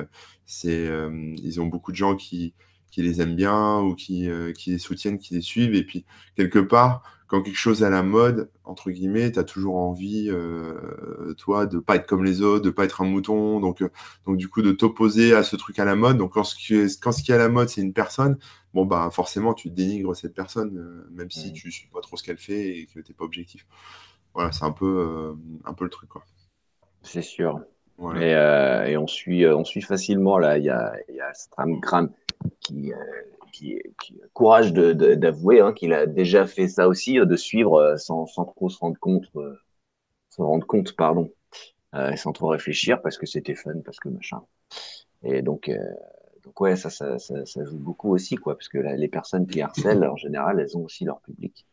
c'est, euh, ils ont beaucoup de gens qui, qui les aiment bien ou qui, qui les soutiennent, qui les suivent, et puis quelque part, quand quelque chose est à la mode, entre guillemets, tu as toujours envie, euh, toi, de pas être comme les autres, de pas être un mouton, donc, euh, donc du coup, de t'opposer à ce truc à la mode. Donc, quand ce qui est, quand ce qui est à la mode, c'est une personne, bon, bah, forcément, tu dénigres cette personne, euh, même si tu suis pas trop ce qu'elle fait et que tu n'es pas objectif. Voilà, c'est un peu, un peu le truc, quoi. C'est sûr. Et, et, on, suit, on suit facilement, là, il y a, y a Stramgram qui qui, qui courage d'avouer hein, qu'il a déjà fait ça aussi, euh, de suivre euh, sans, sans trop se rendre compte, euh, se rendre compte, pardon, sans trop réfléchir parce que c'était fun, parce que machin. Et donc, donc ouais, ça, ça, ça, joue beaucoup aussi, quoi, parce que les personnes qui harcèlent, en général, elles ont aussi leur public.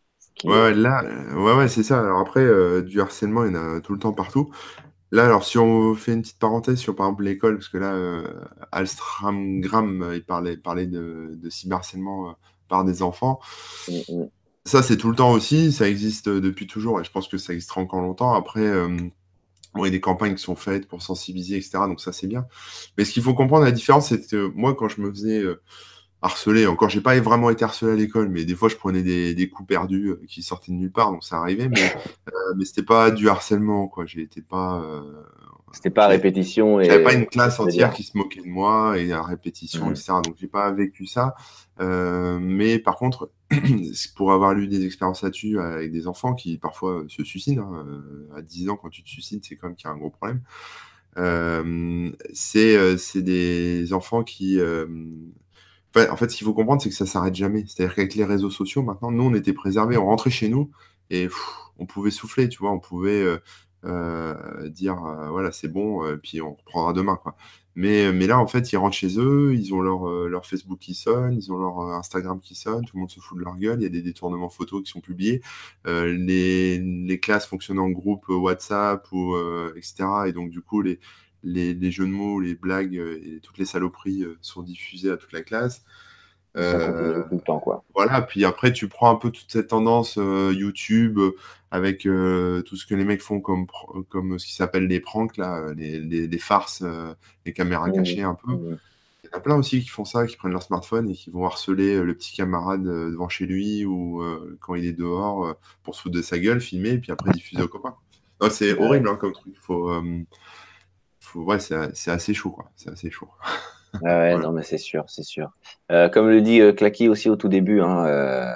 Ouais, là, ouais, ouais, c'est ça. Alors après, du harcèlement, il y en a tout le temps partout. Là, alors, si on fait une petite parenthèse sur, par exemple, l'école, parce que là, euh, Alstramgram, euh, il parlait, parlait de, de cyberharcèlement euh, par des enfants. Mm, mm. Ça, c'est tout le temps aussi, ça existe depuis toujours, et je pense que ça existera encore longtemps. Après, il y a des campagnes qui sont faites pour sensibiliser, etc., donc ça, c'est bien. Mais ce qu'il faut comprendre, la différence, c'est que moi, quand je me faisais harcelé. Encore, j'ai pas vraiment été harcelé à l'école, mais des fois, je prenais des, coups perdus euh, qui sortaient de nulle part, donc ça arrivait. Mais, euh, mais c'était pas du harcèlement, quoi. Été pas. Euh, c'était pas à répétition. Et... J'avais pas une classe entière qui se moquait de moi et à répétition, mmh. etc. Donc j'ai pas vécu ça. mais par contre, pour avoir lu des expériences là-dessus avec des enfants qui parfois se suicident, hein, à 10 ans, quand tu te suicides, c'est quand même qu'il y a un gros problème. c'est des enfants qui, en fait, ce qu'il faut comprendre, c'est que ça s'arrête jamais. C'est-à-dire qu'avec les réseaux sociaux, maintenant, nous, on était préservés, on rentrait chez nous et on pouvait souffler, tu vois, on pouvait, euh, dire voilà, c'est bon, puis on reprendra demain. Mais, mais là, en fait, ils rentrent chez eux, ils ont leur, leur Facebook qui sonne, ils ont leur Instagram qui sonne, tout le monde se fout de leur gueule, il y a des détournements photos qui sont publiés, les, les, classes fonctionnent en groupe WhatsApp, ou, etc. Et donc, du coup, les, les, les, jeux de mots, les blagues et toutes les saloperies sont diffusées à toute la classe. Euh, tout le temps, quoi. Voilà, puis après, tu prends un peu toute cette tendance euh, YouTube euh, avec tout ce que les mecs font comme, comme ce qui s'appelle les pranks, là, les, les, farces, les caméras mmh. cachées un peu. Mmh. Il y en a plein aussi qui font ça, qui prennent leur smartphone et qui vont harceler le petit camarade devant chez lui ou quand il est dehors pour se foutre de sa gueule, filmer et puis après diffuser aux copains. C'est horrible hein, comme truc. Faut, faut... Ouais, c'est assez chaud, quoi. C'est assez chaud. Ah ouais, non, mais c'est sûr, c'est sûr. Euh, comme le dit euh, Clacky aussi au tout début, hein, euh,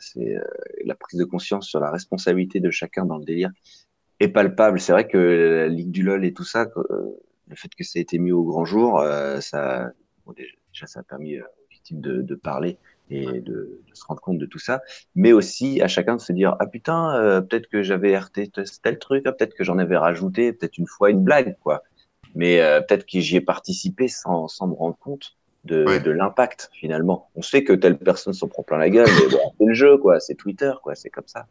c'est euh, la prise de conscience sur la responsabilité de chacun dans le délire est palpable. C'est vrai que la Ligue du LOL et tout ça, le fait que ça ait été mis au grand jour, ça, bon, déjà, ça a permis aux victimes de, de parler et de, de, se rendre compte de tout ça, mais aussi à chacun de se dire ah putain peut-être que j'avais RT tel truc, ah, peut-être que j'en avais rajouté, peut-être une fois une blague quoi mais euh, peut-être que j'y ai participé sans, sans me rendre compte de, de l'impact finalement. On sait que telle personne s'en prend plein la gueule, mais bon, c'est le jeu, quoi, c'est Twitter, quoi, c'est comme ça.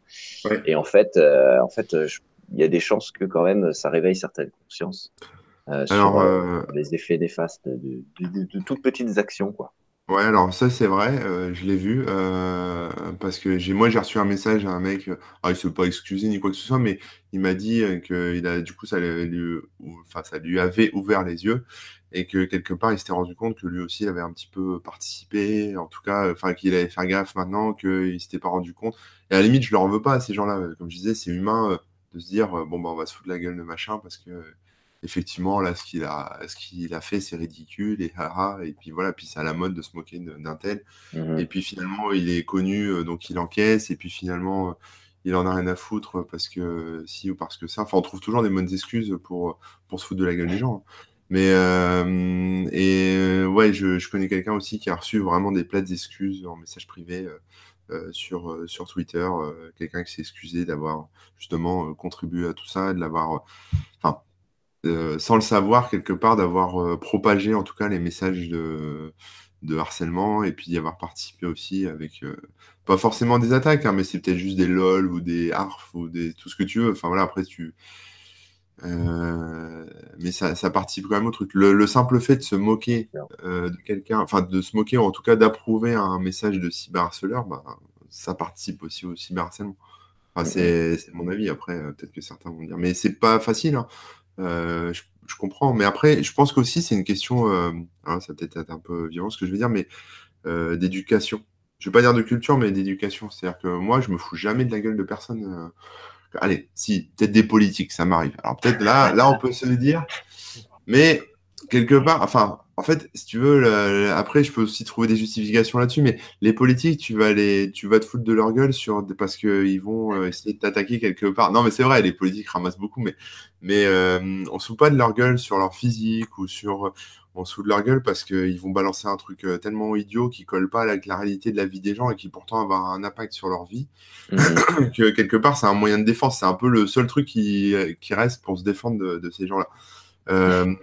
Et en fait, euh, en fait, euh, il y a des chances que quand même ça réveille certaines consciences euh, sur les effets néfastes de, de, de, toutes petites actions, quoi. Ouais, alors ça c'est vrai, euh, je l'ai vu, euh, parce que j'ai moi j'ai reçu un message à un mec, euh, ah, il se veut pas excuser ni quoi que ce soit, mais il m'a dit que il a du coup ça lui, avait ouvert les yeux et que quelque part il s'était rendu compte que lui aussi il avait un petit peu participé, en tout cas, enfin qu'il allait faire gaffe maintenant, qu'il s'était pas rendu compte. Et à la limite je leur veux pas à ces gens-là, comme je disais, c'est humain de se dire bon bah on va se foutre la gueule de machin parce que effectivement, là, ce qu'il a, ce qu'il a fait, c'est ridicule, et haha, et puis voilà, puis c'est à la mode de se moquer d'un tel. Mmh et puis finalement, il est connu, euh, donc il encaisse, et puis finalement, euh, il en a rien à foutre parce que si ou parce que ça. Enfin, on trouve toujours des bonnes excuses pour, pour se foutre de la gueule des gens. Hein. Mais, euh, et ouais, je, je connais quelqu'un aussi qui a reçu vraiment des plates excuses en message privé. sur, sur Twitter, quelqu'un qui s'est excusé d'avoir justement contribué à tout ça, de l'avoir, enfin, euh, sans le savoir, quelque part, d'avoir euh, propagé en tout cas les messages de, de harcèlement et puis d'y avoir participé aussi avec, euh, pas forcément des attaques, hein, mais c'est peut-être juste des LOL ou des ARF ou des, tout ce que tu veux. Enfin voilà, après tu. mais ça, ça, participe quand même au truc. Le, simple fait de se moquer de quelqu'un, enfin de se moquer ou en tout cas d'approuver un message de cyberharceleur, bah, ça participe aussi au cyberharcèlement. Enfin, c'est mon avis. Après, peut-être que certains vont dire, mais c'est pas facile. Hein. Euh, je, comprends. Mais après, je pense qu'aussi, c'est une question, euh, hein, ça peut-être être un peu violent ce que je veux dire, mais euh, d'éducation. Je ne veux pas dire de culture, mais d'éducation. C'est-à-dire que moi, je me fous jamais de la gueule de personne. Allez, si, peut-être des politiques, ça m'arrive. Alors peut-être là, là, on peut se le dire. Mais quelque part, enfin, en fait, si tu veux, après, je peux aussi trouver des justifications là-dessus, mais les politiques, tu vas les, tu vas te foutre de leur gueule sur parce qu'ils vont euh, essayer de t'attaquer quelque part. Non, mais c'est vrai, les politiques ramassent beaucoup, mais, mais euh, on se fout pas de leur gueule sur leur physique ou sur, on se fout de leur gueule parce qu'ils vont balancer un truc euh, tellement idiot qui colle pas avec la réalité de la vie des gens et qui pourtant va avoir un impact sur leur vie, mmh. que quelque part, c'est un moyen de défense. C'est un peu le seul truc qui, qui reste pour se défendre de, de ces gens-là. Euh,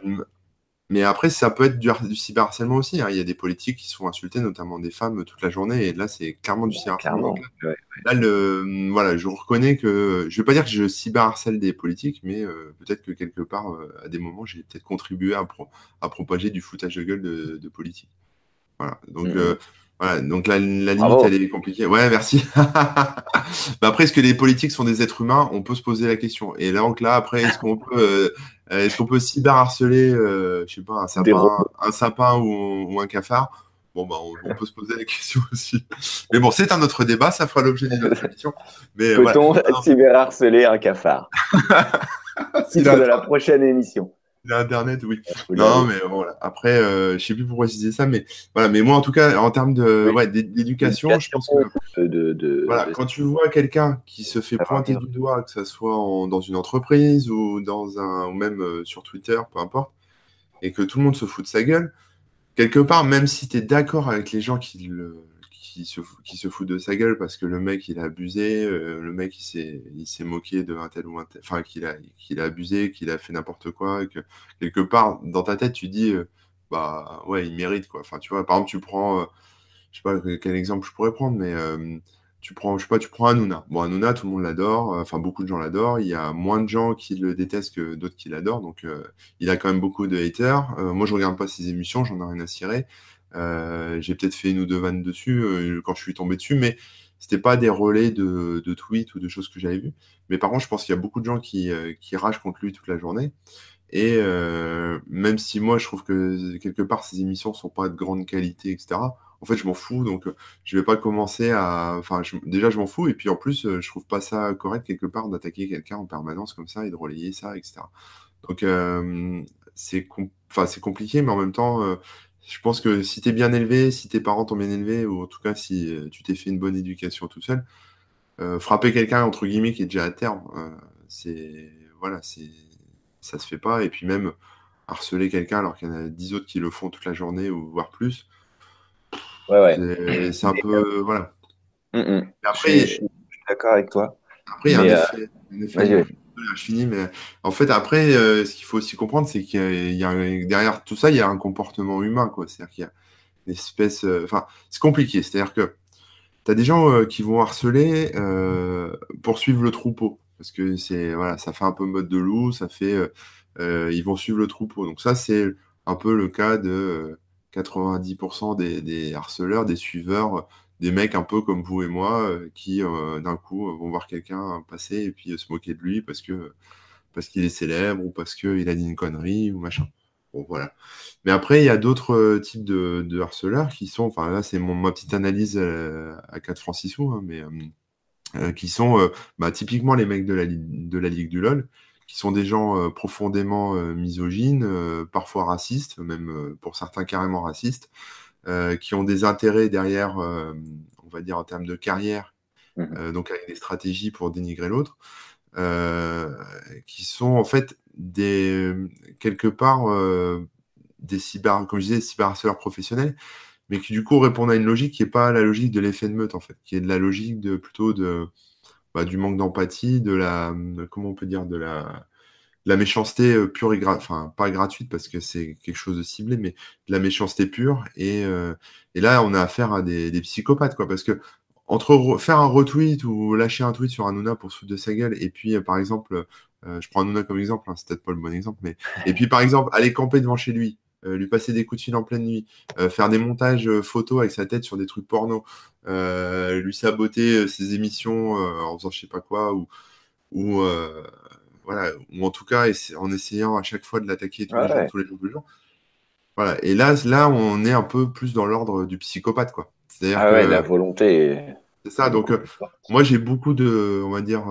mais après, ça peut être du, du cyberharcèlement aussi. Hein. Il y a des politiques qui sont insultés, notamment des femmes, toute la journée. Et là, c'est clairement du cyberharcèlement. Là, le, voilà, je reconnais que. Je ne vais pas dire que je cyberharcèle des politiques, mais euh, peut-être que quelque part, euh, à des moments, j'ai peut-être contribué à, à, propager du foutage de gueule de, de politique. Voilà. Donc, mmh. euh, voilà, donc la, la limite, elle est compliquée. Ouais, merci. bah après, est-ce que les politiques sont des êtres humains? On peut se poser la question. Et là, donc là, après, est-ce qu'on peut, euh, est-ce qu'on peut cyberharceler, euh, je sais pas, un sapin, un sapin ou, ou, un cafard? Bon, bah, on, peut se poser la question aussi. Mais bon, c'est un autre débat, ça fera l'objet d'une autre émission. Peut-on voilà. cyberharceler un cafard? C'est de la prochaine émission. Internet, oui. Non, mais voilà. Après, euh, je sais plus pourquoi je disais ça, mais voilà. Mais moi, en tout cas, en termes de ouais, d'éducation, je pense que de, de, voilà, quand tu vois quelqu'un qui se fait pointer du doigt, que ça soit dans une entreprise ou dans un, ou même euh, sur Twitter, peu importe, et que tout le monde se fout de sa gueule, quelque part, même si tu es d'accord avec les gens qui le qui se, fout de sa gueule parce que le mec il a abusé, le mec il s'est, moqué de un tel ou un tel, enfin qu'il a, qu'il a abusé, qu'il a fait n'importe quoi, que quelque part dans ta tête tu dis bah ouais il mérite quoi. Enfin tu vois, par exemple tu prends, je sais pas quel exemple je pourrais prendre, mais tu prends, je sais pas, tu prends Hanouna. Bon, Hanouna, tout le monde l'adore, euh, enfin beaucoup de gens l'adorent. Il y a moins de gens qui le détestent que d'autres qui l'adorent, donc euh, il a quand même beaucoup de haters. Euh, moi, je regarde pas ses émissions, j'en ai rien à cirer. J'ai peut-être fait une ou deux vannes dessus quand je suis tombé dessus, mais c'était pas des relais de, tweets ou de choses que j'avais vues. Mais par contre, je pense qu'il y a beaucoup de gens qui, qui ragent contre lui toute la journée. Et même si moi, je trouve que quelque part, ces émissions sont pas de grande qualité, etc en fait, je m'en fous, donc euh, je vais pas commencer à. Enfin, déjà, je m'en fous, et puis en plus, euh, je trouve pas ça correct quelque part d'attaquer quelqu'un en permanence comme ça et de relayer ça, etc. Donc, euh, c'est compliqué, mais en même temps, je pense que si tu es bien élevé, si tes parents t'ont bien élevé, ou en tout cas si tu t'es fait une bonne éducation tout seul, frapper quelqu'un, entre guillemets, qui est déjà à terme, c'est. Voilà, c'est. Ça se fait pas, et puis même harceler quelqu'un alors qu'il y en a dix autres qui le font toute la journée, ou voire plus Ouais, ouais. C'est un peu. voilà. Mm, mm. Après, je, suis d'accord avec toi. Après, il y a un effet. Euh, je finis, mais en fait, après, euh, ce qu'il faut aussi comprendre, c'est qu'il y, a derrière tout ça, il y a un comportement humain, quoi. C'est-à-dire qu'il y a. Euh, enfin, c'est compliqué. C'est-à-dire que tu as des gens qui vont harceler pour suivre le troupeau. Parce que c'est voilà, ça fait un peu mode de loup, ça fait. ils vont suivre le troupeau. Donc, ça, c'est un peu le cas de 90% des, harceleurs, des suiveurs, des mecs un peu comme vous et moi euh, qui euh, d'un coup vont voir quelqu'un passer et puis se moquer de lui parce qu'il est célèbre ou parce qu'il a dit une connerie ou machin. Bon, voilà. Mais après, il y a d'autres euh, types de, harceleurs qui sont, enfin là c'est ma petite analyse à 4 francs 6 sous, hein, mais qui sont bah, typiquement les mecs de la, de la Ligue du LOL, qui sont des gens euh, profondément euh, misogynes, euh, parfois racistes, même pour certains carrément racistes, qui ont des intérêts derrière, on va dire en termes de carrière, mmh donc avec des stratégies pour dénigrer l'autre, qui sont en fait des quelque part des cyber, comme je disais, cyberharceleurs professionnels, mais qui du coup répondent à une logique qui n'est pas la logique de l'effet de meute en fait, qui est de la logique de plutôt de bah, du manque d'empathie, de la, comment on peut dire, de la, la méchanceté euh, pure et gratuite, enfin pas gratuite parce que c'est quelque chose de ciblé, mais de la méchanceté pure. Et, euh, et là, on a affaire à des, psychopathes, quoi, parce que entre faire un retweet ou lâcher un tweet sur Hanouna pour se foutre de sa gueule, et puis euh, par exemple, je prends Hanouna comme exemple, hein, c'est peut-être pas le bon exemple, mais et puis par exemple aller camper devant chez lui, lui passer des coups de fil en pleine nuit, faire des montages photos avec sa tête sur des trucs porno, lui saboter ses émissions en faisant je sais pas quoi, ou, ou voilà, ou en tout cas en essayant à chaque fois de l'attaquer tous, les jours, tous les jours, tous les jours. Voilà. Et là, là, on est un peu plus dans l'ordre du psychopathe, quoi. C'est-à-dire ah ouais, la volonté. C'est ça. Donc, moi, j'ai beaucoup de, on va dire,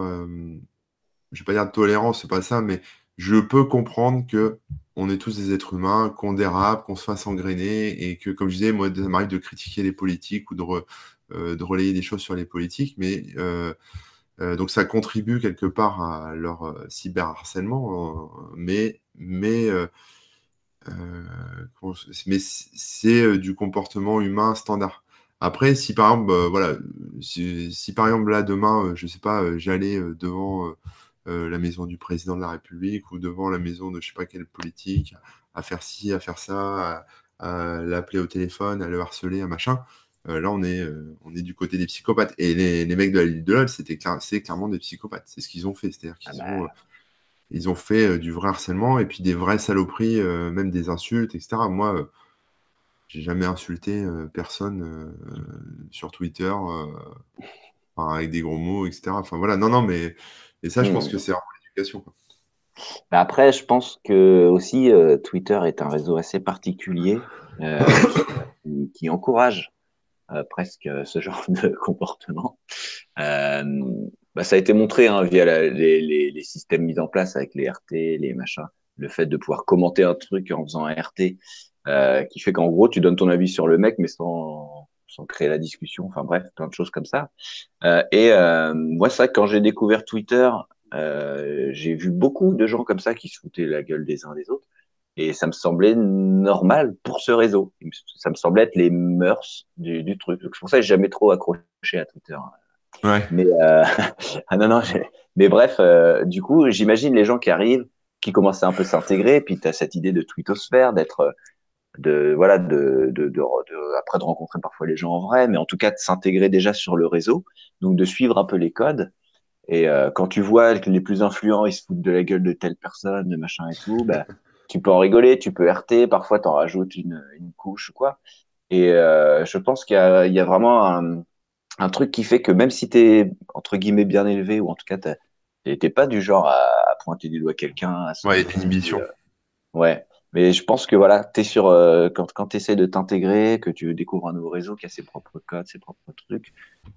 je vais pas dire de tolérance, c'est pas ça, mais je peux comprendre que on est tous des êtres humains, qu'on dérape, qu'on se fasse engrainer, et que, comme je disais, moi, ça m'arrive de critiquer les politiques ou de, euh, de, relayer des choses sur les politiques, mais euh, euh, donc ça contribue quelque part à leur cyberharcèlement, mais, mais, mais c'est du comportement humain standard. Après, si par exemple, voilà, si, par exemple là demain, je sais pas, j'allais devant euh, la maison du président de la République ou devant la maison de je sais pas quelle politique, à faire ci, à faire ça, à, l'appeler au téléphone, à le harceler, à machin. Euh, là, on est, euh, on est du côté des psychopathes. Et les, les mecs de la Ligue de LOL, c'était c'est clairement des psychopathes. C'est ce qu'ils ont fait. C'est-à-dire qu'ils ah ont, bah. ils ont fait du vrai harcèlement et puis des vraies saloperies, même des insultes, etc. Moi, j'ai jamais insulté personne sur Twitter avec des gros mots, etc. Enfin voilà, non, non, mais et ça, je pense que c'est en l'éducation. Bah, après, je pense que aussi euh, Twitter est un réseau assez particulier euh, qui, encourage euh, presque ce genre de comportement. Bah, ça a été montré hein, via les, systèmes mis en place avec les RT, les machins, le fait de pouvoir commenter un truc en faisant un RT, qui fait qu'en gros, tu donnes ton avis sur le mec, mais sans, sans créer la discussion. Enfin bref, plein de choses comme ça. Euh, et euh, moi, ça, quand j'ai découvert Twitter, euh, j'ai vu beaucoup de gens comme ça qui se foutaient la gueule des uns des autres. Et ça me semblait normal pour ce réseau. Ça me semblait être les mœurs du, du truc. Donc, c'est pour ça que j'ai jamais trop accroché à Twitter. Ouais. Mais euh... ah non non. Mais bref, euh, du coup, j'imagine les gens qui arrivent, qui commencent à un peu s'intégrer, puis tu as cette idée de twittosphère, d'être de voilà de, de, de, de, après de rencontrer parfois les gens en vrai mais en tout cas de s'intégrer déjà sur le réseau donc de suivre un peu les codes et euh, quand tu vois que les plus influents ils se foutent de la gueule de telle personne de machin et tout bah, tu peux en rigoler tu peux RT parfois t'en rajoutes une, une couche quoi. Et euh, je pense qu'il y a, il y a vraiment un, un truc qui fait que même si t'es entre guillemets bien élevé ou en tout cas t'es pas du genre à, à pointer du doigt quelqu'un ouais inhibition. euh, ouais mais je pense que voilà, es sur, euh, quand, quand tu essaies de t'intégrer, que tu découvres un nouveau réseau qui a ses propres codes, ses propres trucs,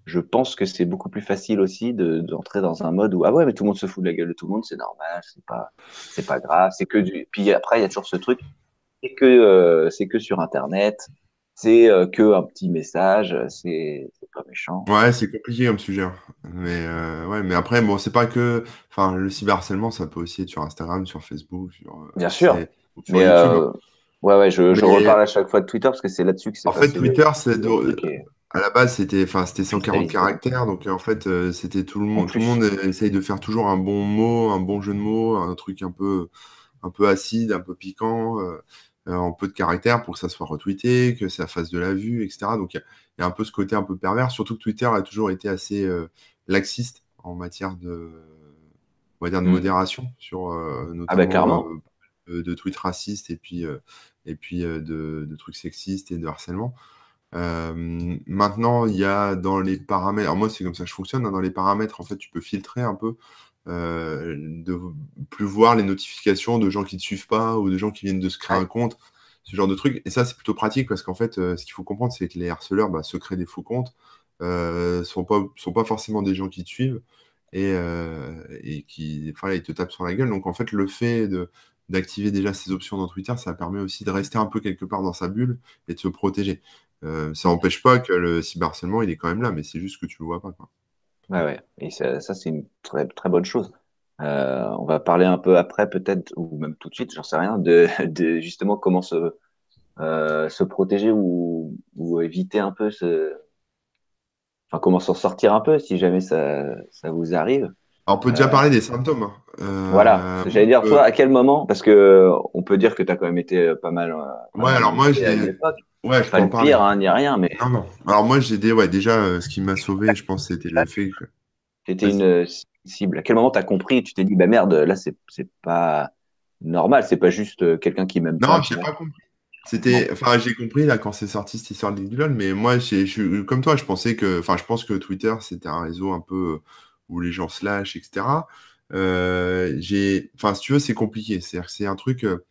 je pense que c'est beaucoup plus facile aussi d'entrer dans un mode où, ah ouais, mais tout le monde se fout de la gueule de tout le monde, c'est normal, c'est pas, c'est pas grave, c'est que du. Puis après, il y a toujours ce truc, c'est que, euh, c'est que sur Internet, c'est euh, que un petit message, c'est pas méchant. Ouais, c'est compliqué comme sujet. Hein. Mais euh, ouais, mais après, bon, c'est pas que, enfin, le cyberharcèlement, ça peut aussi être sur Instagram, sur Facebook, sur. Bien sûr. Sur Mais YouTube, euh, hein. ouais, ouais, je, je Mais- reparle à chaque fois de Twitter parce que c'est là-dessus que c'est En fait, Twitter, c'est à la base, c'était, enfin, c'était 140 Cristallisé. caractères, donc en fait, euh, c'était tout le monde, tout le monde essaye de faire toujours un bon mot, un bon jeu de mots, un truc un peu, un peu acide, un peu piquant, euh, euh, en peu de caractères pour que ça soit retweeté, que ça fasse de la vue, etc. Donc il y, a- il y a un peu ce côté un peu pervers, surtout que Twitter a toujours été assez euh, laxiste en matière de, on va dire, de Mm. modération sur euh, Ah bah, notamment clairement. euh, de, de tweets racistes et puis, euh, et puis euh, de, de trucs sexistes et de harcèlement. Euh, maintenant, il y a dans les paramètres, alors moi c'est comme ça que je fonctionne, hein, dans les paramètres, en fait, tu peux filtrer un peu, euh, de plus voir les notifications de gens qui ne te suivent pas ou de gens qui viennent de se créer un compte, ce genre de trucs. Et ça, c'est plutôt pratique parce qu'en fait, euh, ce qu'il faut comprendre, c'est que les harceleurs bah, se créent des faux comptes, euh, sont pas, sont pas forcément des gens qui te suivent et, euh, et qui, voilà, ils te tapent sur la gueule. Donc en fait, le fait de d'activer déjà ces options dans Twitter, ça permet aussi de rester un peu quelque part dans sa bulle et de se protéger. Euh, ça n'empêche pas que le cyberharcèlement, il est quand même là, mais c'est juste que tu le vois pas. Quoi. Ouais, ouais. Et ça, ça c'est une très, très bonne chose. Euh, on va parler un peu après, peut-être, ou même tout de suite, j'en sais rien, de, de justement comment se, euh, se protéger ou, ou éviter un peu ce. Enfin, comment s'en sortir un peu si jamais ça, ça vous arrive. Alors, on peut déjà parler des symptômes. Euh, Voilà. J'allais dire, euh, toi, à quel moment, parce que on peut dire que tu as quand même été pas mal. euh, pas Ouais, mal alors moi, j'ai-. Ouais, je Pas le pire, hein, ni rien, mais Non, non. Alors moi, j'ai des... ouais, déjà, euh, ce qui m'a sauvé, je pense, c'était le fait que... C'était une euh, cible. À quel moment t'as compris, tu t'es dit, bah merde, là, c'est, pas normal, c'est pas juste euh, quelqu'un qui m'aime pas. Non, j'ai pas compris. C'était, enfin, j'ai compris là quand c'est sorti cette histoire de LOL, mais moi, je comme toi, je pensais que, enfin, je pense que Twitter c'était un réseau un peu euh, où les gens se lâchent, etc. Euh, j'ai, enfin, si tu veux, c'est compliqué. C'est-à-dire que c'est un truc euh,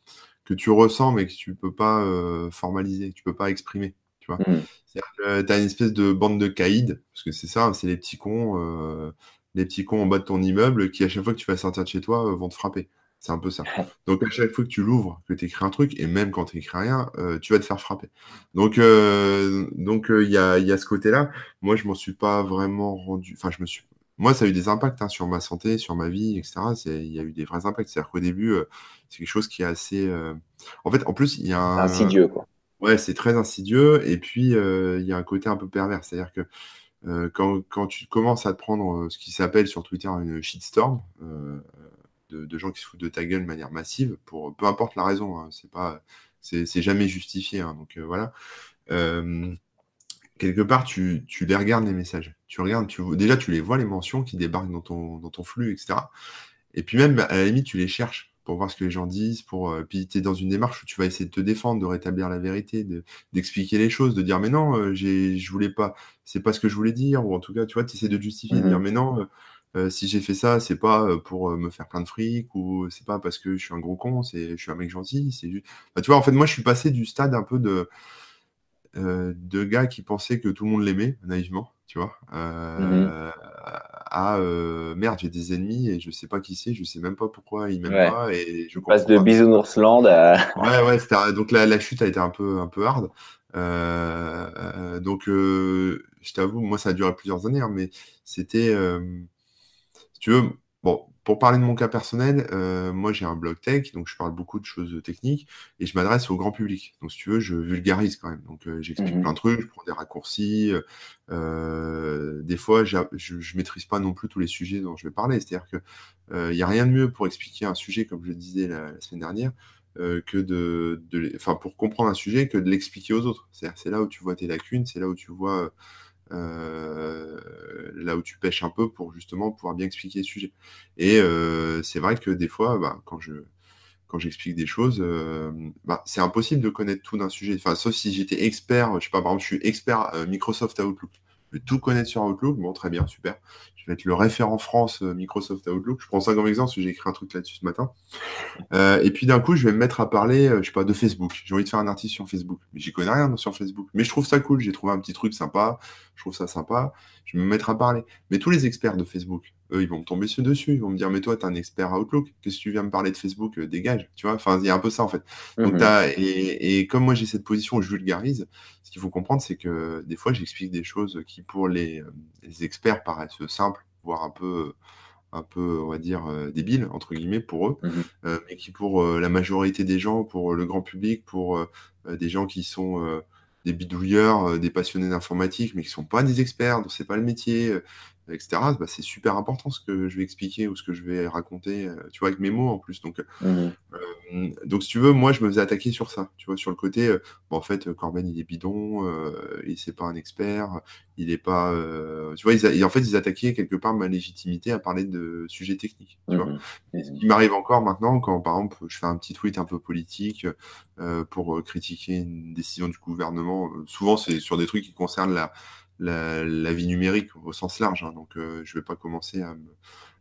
que tu ressens mais que tu peux pas euh, formaliser, tu peux pas exprimer, tu vois. C'est-à-dire que t'as une espèce de bande de caïds, parce que c'est ça, c'est les petits cons, euh, les petits cons en bas de ton immeuble qui à chaque fois que tu vas sortir de chez toi euh, vont te frapper. C'est un peu ça. Donc à chaque fois que tu l'ouvres, que tu écris un truc, et même quand tu écris rien, euh, tu vas te faire frapper. Donc euh, donc euh, il y a, il y a ce côté-là. Moi, je m'en suis pas vraiment rendu. Enfin, je me suis. Moi, ça a eu des impacts hein, sur ma santé, sur ma vie, etc. Il y a eu des vrais impacts. C'est-à-dire qu'au début, euh, c'est quelque chose qui est assez. euh, En fait, en plus, il y a un. Insidieux, quoi. Ouais, c'est très insidieux. Et puis, euh, il y a un côté un peu pervers. C'est-à-dire que quand, quand tu commences à te prendre ce qui s'appelle sur Twitter une shitstorm, de, de gens qui se foutent de ta gueule de manière massive, pour peu importe la raison, hein, c'est pas, c'est jamais justifié. hein, donc voilà. Quelque part, tu, tu les regardes les messages. Tu regardes, tu, déjà, tu les vois les mentions qui débarquent dans ton, dans ton flux, etc. Et puis même, à la limite, tu les cherches pour voir ce que les gens disent. Pour, euh, puis tu es dans une démarche où tu vas essayer de te défendre, de rétablir la vérité, de- d'expliquer les choses, de dire mais non, euh, j'ai, je voulais pas, c'est pas ce que je voulais dire, ou en tout cas, tu vois, tu essaies de justifier, de Mhm. dire mais non, euh, si j'ai fait ça, c'est pas pour me faire plein de fric, ou c'est pas parce que je suis un gros con, c'est je suis un mec gentil, c'est juste. Enfin, tu vois, en fait, moi, je suis passé du stade un peu de euh, de gars qui pensaient que tout le monde l'aimait, naïvement, tu vois, euh, à euh, merde, j'ai des ennemis et je sais pas qui c'est, je sais même pas pourquoi ils m'aiment Ouais. pas et je passe de. Bisounoursland à. Ouais, ouais, donc la, la chute a été un peu, un peu hard. Euh, euh, donc, euh, je t'avoue, moi, ça a duré plusieurs années, hein, mais c'était, euh, si tu veux, bon, pour parler de mon cas personnel, euh, moi j'ai un blog tech, donc je parle beaucoup de choses techniques et je m'adresse au grand public. Donc si tu veux, je vulgarise quand même. Donc euh, j'explique Mhm. plein de trucs, je prends des raccourcis. euh, des fois, je ne maîtrise pas non plus tous les sujets dont je vais parler. C'est-à-dire que il n'y a rien de mieux pour expliquer un sujet, comme je le disais la, la semaine dernière, que de, enfin pour comprendre un sujet, que de l'expliquer aux autres. C'est-à-dire c'est là où tu vois tes lacunes, c'est là où tu vois là où tu pêches un peu pour justement pouvoir bien expliquer le sujet. Et euh, c'est vrai que des fois, bah, quand je quand j'explique des choses, euh, bah, c'est impossible de connaître tout d'un sujet. Enfin, sauf si j'étais expert, je sais pas, par exemple, je suis expert euh, Microsoft Outlook. Je tout connaître sur Outlook. Bon, très bien, super. Je vais être le référent France euh, Microsoft Outlook. Je prends ça comme exemple parce que j'ai écrit un truc là-dessus ce matin. Euh, et puis d'un coup, je vais me mettre à parler, euh, je sais pas, de Facebook. J'ai envie de faire un article sur Facebook, mais j'y connais rien sur Facebook. Mais je trouve ça cool. J'ai trouvé un petit truc sympa. Je trouve ça sympa. Je vais me mettre à parler. Mais tous les experts de Facebook, eux, ils vont me tomber dessus. Ils vont me dire, mais toi, t'es un expert Outlook. Qu'est-ce que tu viens me parler de Facebook Euh, Dégage. Tu vois. Enfin, il y a un peu ça en fait. Donc, Mhm. et, et comme moi, j'ai cette position où je vulgarise, ce qu'il faut comprendre, c'est que des fois, j'explique des choses qui, pour les, euh, les experts, paraissent simples, voire un peu, un peu, on va dire, euh, débiles, entre guillemets, pour eux, Mhm. euh, mais qui, pour euh, la majorité des gens, pour le grand public, pour des gens qui sont des bidouilleurs, des passionnés d'informatique, mais qui sont pas des experts, dont c'est pas le métier, etc., bah, c'est super important ce que je vais expliquer ou ce que je vais raconter, euh, tu vois, avec mes mots en plus. Donc, Mhm. euh, donc, si tu veux, moi, je me faisais attaquer sur ça, tu vois, sur le côté, euh, bon, en fait, Corben, il est bidon, euh, et c'est pas un expert, il est pas, tu vois, ils a- et en fait, ils attaquaient quelque part ma légitimité à parler de sujets techniques, tu vois. Mhm. Et ce qui m'arrive encore maintenant, quand par exemple je fais un petit tweet un peu politique pour critiquer une décision du gouvernement, souvent c'est sur des trucs qui concernent la, la, la vie numérique au sens large, hein, donc euh, je vais pas commencer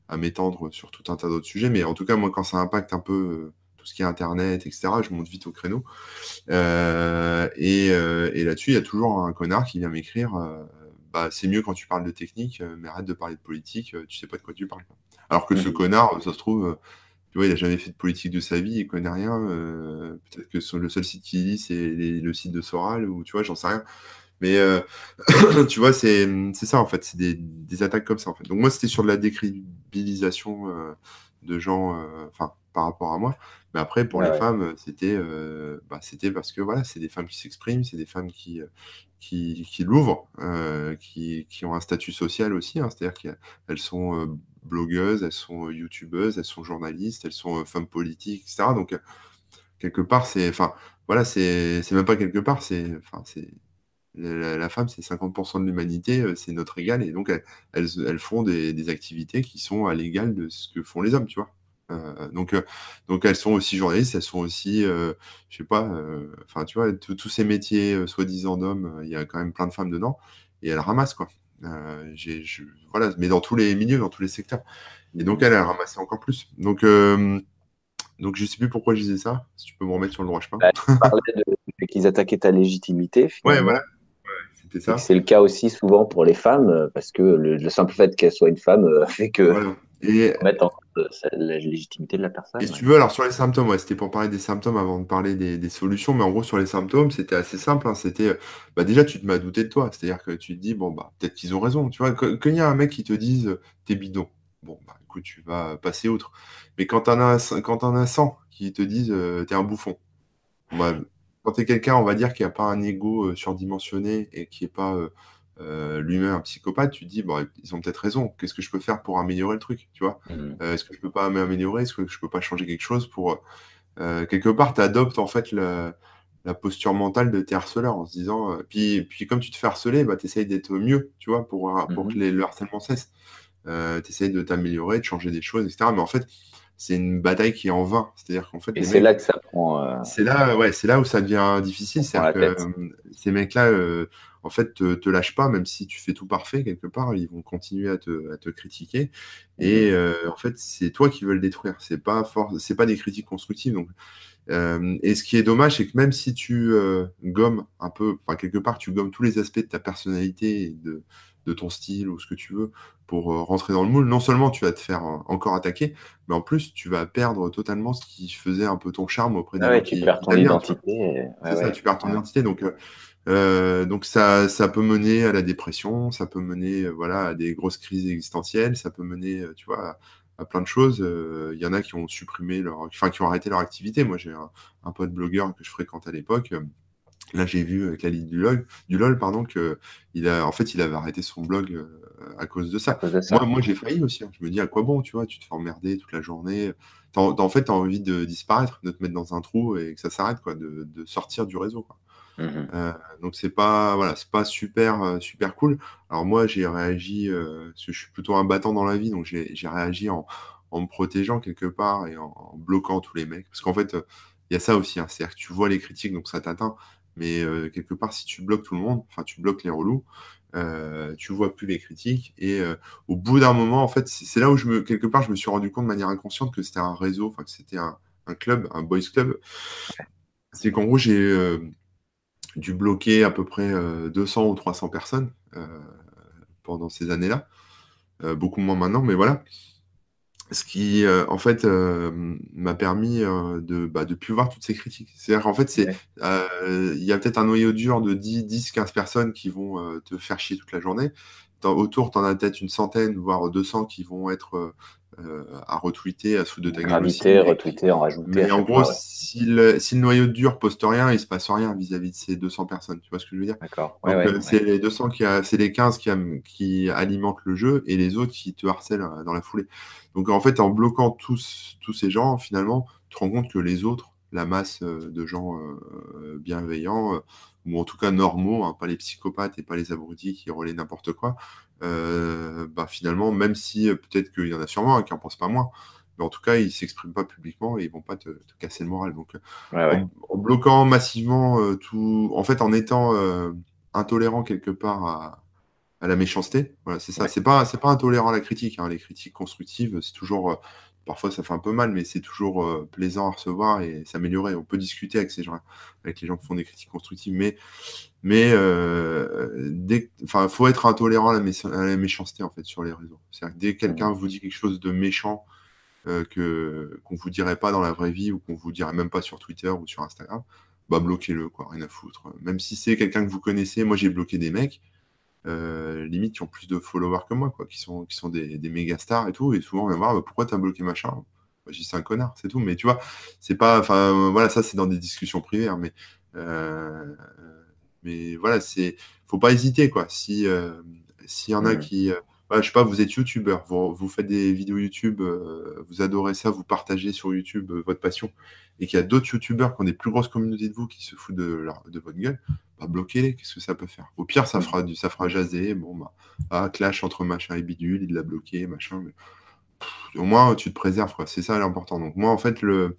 à m'étendre sur tout un tas d'autres sujets, mais en tout cas, moi, quand ça impacte un peu euh, tout ce qui est Internet, etc., je monte vite au créneau. Euh, et euh, et là-dessus, il y a toujours un connard qui vient m'écrire bah, c'est mieux quand tu parles de technique, mais arrête de parler de politique, tu sais pas de quoi tu parles. Alors que ce Mhm. connard, ça se trouve, tu vois, il a jamais fait de politique de sa vie, il connaît rien. Peut-être que le seul site qu'il lit, c'est le site de Soral, ou tu vois, j'en sais rien. Mais euh, tu vois, c'est c'est ça en fait, c'est des, des attaques comme ça en fait. Donc moi, c'était sur de la décrédibilisation euh, de gens, euh, enfin, par rapport à moi. Mais après, pour les ouais. femmes, c'était bah, c'était parce que voilà, c'est des femmes qui s'expriment, c'est des femmes qui, qui, qui l'ouvrent, qui, qui ont un statut social aussi, hein, c'est-à-dire qu'elles sont blogueuses, elles sont youtubeuses, elles sont journalistes, elles sont femmes politiques, etc. Donc, quelque part, c'est, enfin, voilà, c'est, c'est même pas quelque part, c'est, enfin, c'est, la, femme, c'est 50% de l'humanité, euh, c'est notre égal, et donc elles, elles, elles font des, des activités qui sont à l'égal de ce que font les hommes, tu vois. Euh, donc, euh, donc elles sont aussi journalistes, elles sont aussi, euh, je sais pas, enfin, tu vois, tous ces métiers soi-disant d'hommes, il y a quand même plein de femmes dedans, et elles ramassent, quoi. J'ai, je- voilà, mais dans tous les milieux, dans tous les secteurs. Et donc, elle, elle ramassait encore plus. Donc, donc je sais plus pourquoi je disais ça. Si tu peux me remettre sur le droit chemin. Bah, Tu parlais de- qu'ils attaquaient ta légitimité, finalement. voilà. Ouais, c'était Ça. c'est le cas aussi souvent pour les femmes, euh, parce que le, le simple fait qu'elle soit une femme euh, fait que Voilà. Et, mettre en cause euh, la légitimité de la personne. et si ouais. tu veux, alors sur les symptômes, ouais, c'était pour parler des symptômes avant de parler des, des solutions, mais en gros, sur les symptômes, c'était assez simple. hein, c'était, bah, déjà, tu te mets à douter de toi. C'est-à-dire que tu te dis, bon, bah, peut-être qu'ils ont raison. Tu vois, que- quand il y a un mec qui te dise, t'es bidon, bon, bah, écoute, tu vas passer outre. Mais quand t'en as, quand t'en as 100 qui te disent, t'es un bouffon, bah, quand t'es quelqu'un, on va dire, qui a pas un ego euh, surdimensionné et qui est pas euh, euh, lui-même un psychopathe, tu te dis, bon, ils ont peut-être raison. Qu'est-ce que je peux faire pour améliorer le truc, tu vois? Euh, est-ce que je peux pas m'améliorer? Est-ce que je peux pas changer quelque chose pour quelque part, tu adoptes en fait le- la posture mentale de tes harceleurs en se disant, puis, puis comme tu te fais harceler, bah, tu essayes d'être mieux, tu vois, pour, pour Mhm. que les- le harcèlement cesse. Euh, tu essayes de t'améliorer, de changer des choses, etc. Mais en fait, c'est une bataille qui est en vain. C'est-à-dire qu'en fait, Et c'est mecs- là que ça prend. euh, c'est là, ouais, c'est là où ça devient difficile. La que euh, ces mecs-là, euh, en fait, te, te lâchent pas, même si tu fais tout parfait quelque part, ils vont continuer à te, à te critiquer. Et euh, en fait, c'est toi qui veux le détruire. C'est pas c'est pas des critiques constructives. Donc, euh, et ce qui est dommage, c'est que même si tu euh, gommes un peu, enfin quelque part, tu gommes tous les aspects de ta personnalité et de, de ton style ou ce que tu veux pour euh, rentrer dans le moule, non seulement tu vas te faire euh, encore attaquer, mais en plus tu vas perdre totalement ce qui faisait un peu ton charme auprès des Ah ouais, gens tu perds ton tu identité. et- ouais, C'est ça, tu perds ton identité. Donc, euh, donc ça, ça peut mener à la dépression, ça peut mener voilà, à des grosses crises existentielles, ça peut mener, tu vois, à plein de choses. Il y en a qui ont supprimé leur, enfin qui ont arrêté leur activité. Moi, j'ai un, un, pote blogueur que je fréquente à l'époque. Là, j'ai vu avec la ligne du LOL, du LOL pardon, que il a, en fait, il avait arrêté son blog à cause de ça. Moi, moi j'ai failli aussi. Hein. Je me dis à quoi bon, tu vois, tu te fais emmerder toute la journée. en fait, tu as envie de disparaître, de te mettre dans un trou et que ça s'arrête, quoi, de, de, sortir du réseau. Quoi. Mmh euh, donc c'est pas voilà, c'est pas super euh, super cool. Alors moi j'ai réagi euh, parce que je suis plutôt un battant dans la vie, donc j'ai réagi en, en, me protégeant quelque part et en, bloquant tous les mecs. Parce qu'en fait il y a ça aussi, hein, c'est-à-dire que tu vois les critiques donc ça t'atteint, mais quelque part si tu bloques tout le monde, enfin tu bloques les relous, euh, tu vois plus les critiques et au bout d'un moment en fait c'est là où je me quelque part je me suis rendu compte de manière inconsciente que c'était un réseau, enfin que c'était un, un, club, un boys club. C'est qu'en gros j'ai dû bloquer à peu près 200 euh, ou 300 personnes euh, pendant ces années-là. Euh, beaucoup moins maintenant, mais voilà. Ce qui, en fait, m'a permis de ne plus voir toutes ces critiques. C'est-à-dire qu'en fait, il y a peut-être un noyau dur de 10, 10, 15 personnes qui vont te faire chier toute la journée. Autour, tu en as peut-être une centaine, voire 200 qui vont être euh, à retweeter, à sous de ta Graviter, retweeter, en rajouter. Mais en gros, si, le, noyau dur poste rien, il se passe rien vis-à-vis de ces 200 personnes. Tu vois ce que je veux dire? D'accord. Euh, c'est les 200 qui, c'est les 15 qui, qui, alimentent le jeu et les autres qui te harcèlent euh, dans la foulée. Donc en fait, en bloquant tous, tous ces gens, finalement, tu te rends compte que les autres, la masse de gens bienveillants, ou en tout cas normaux, hein, pas les psychopathes et pas les abrutis qui relaient n'importe quoi, euh, bah, finalement, même si euh, peut-être qu'il y en a sûrement qui n'en pensent pas moins, mais en tout cas, ils ne s'expriment pas publiquement et ils ne vont pas te, casser le moral. Donc, euh, En, bloquant massivement tout, en fait, en étant intolérant quelque part à, la méchanceté, voilà, c'est ça. C'est pas, c'est pas intolérant à la critique. Hein. Les critiques constructives, c'est toujours parfois ça fait un peu mal, mais c'est toujours euh, plaisant à recevoir et s'améliorer. On peut discuter avec ces gens, avec les gens qui font des critiques constructives, mais mais euh, faut être intolérant à la, méchanceté en fait sur les réseaux. cest dès que quelqu'un vous dit quelque chose de méchant euh, que qu'on vous dirait pas dans la vraie vie ou qu'on vous dirait même pas sur Twitter ou sur Instagram, bah bloquez-le quoi, rien à foutre. Même si c'est quelqu'un que vous connaissez, moi j'ai bloqué des mecs euh, limite qui ont plus de followers que moi, quoi, qui sont, qui sont des, des méga stars et tout. Et souvent, on vient voir bah, pourquoi tu as bloqué machin? Moi, je dis c'est un connard, c'est tout. Mais tu vois, c'est pas. Enfin, voilà, ça, c'est dans des discussions privées. Hein, mais, euh, mais voilà, c'est. Faut pas hésiter, quoi. Si euh, s'il y en a qui. Je sais pas, vous êtes youtubeur, vous, vous, faites des vidéos YouTube, vous adorez ça, vous partagez sur YouTube votre passion, et qu'il y a d'autres youtubeurs qui ont des plus grosses communautés de vous qui se foutent de, de votre gueule, bah, bloquez-les, qu'est-ce que ça peut faire? Au pire, ça fera, du, ça fera jaser, bon, bah, ah, clash entre machin et bidule, il l'a bloqué, machin, mais au moins tu te préserves, quoi. C'est ça l'important. Donc, moi, en fait, le,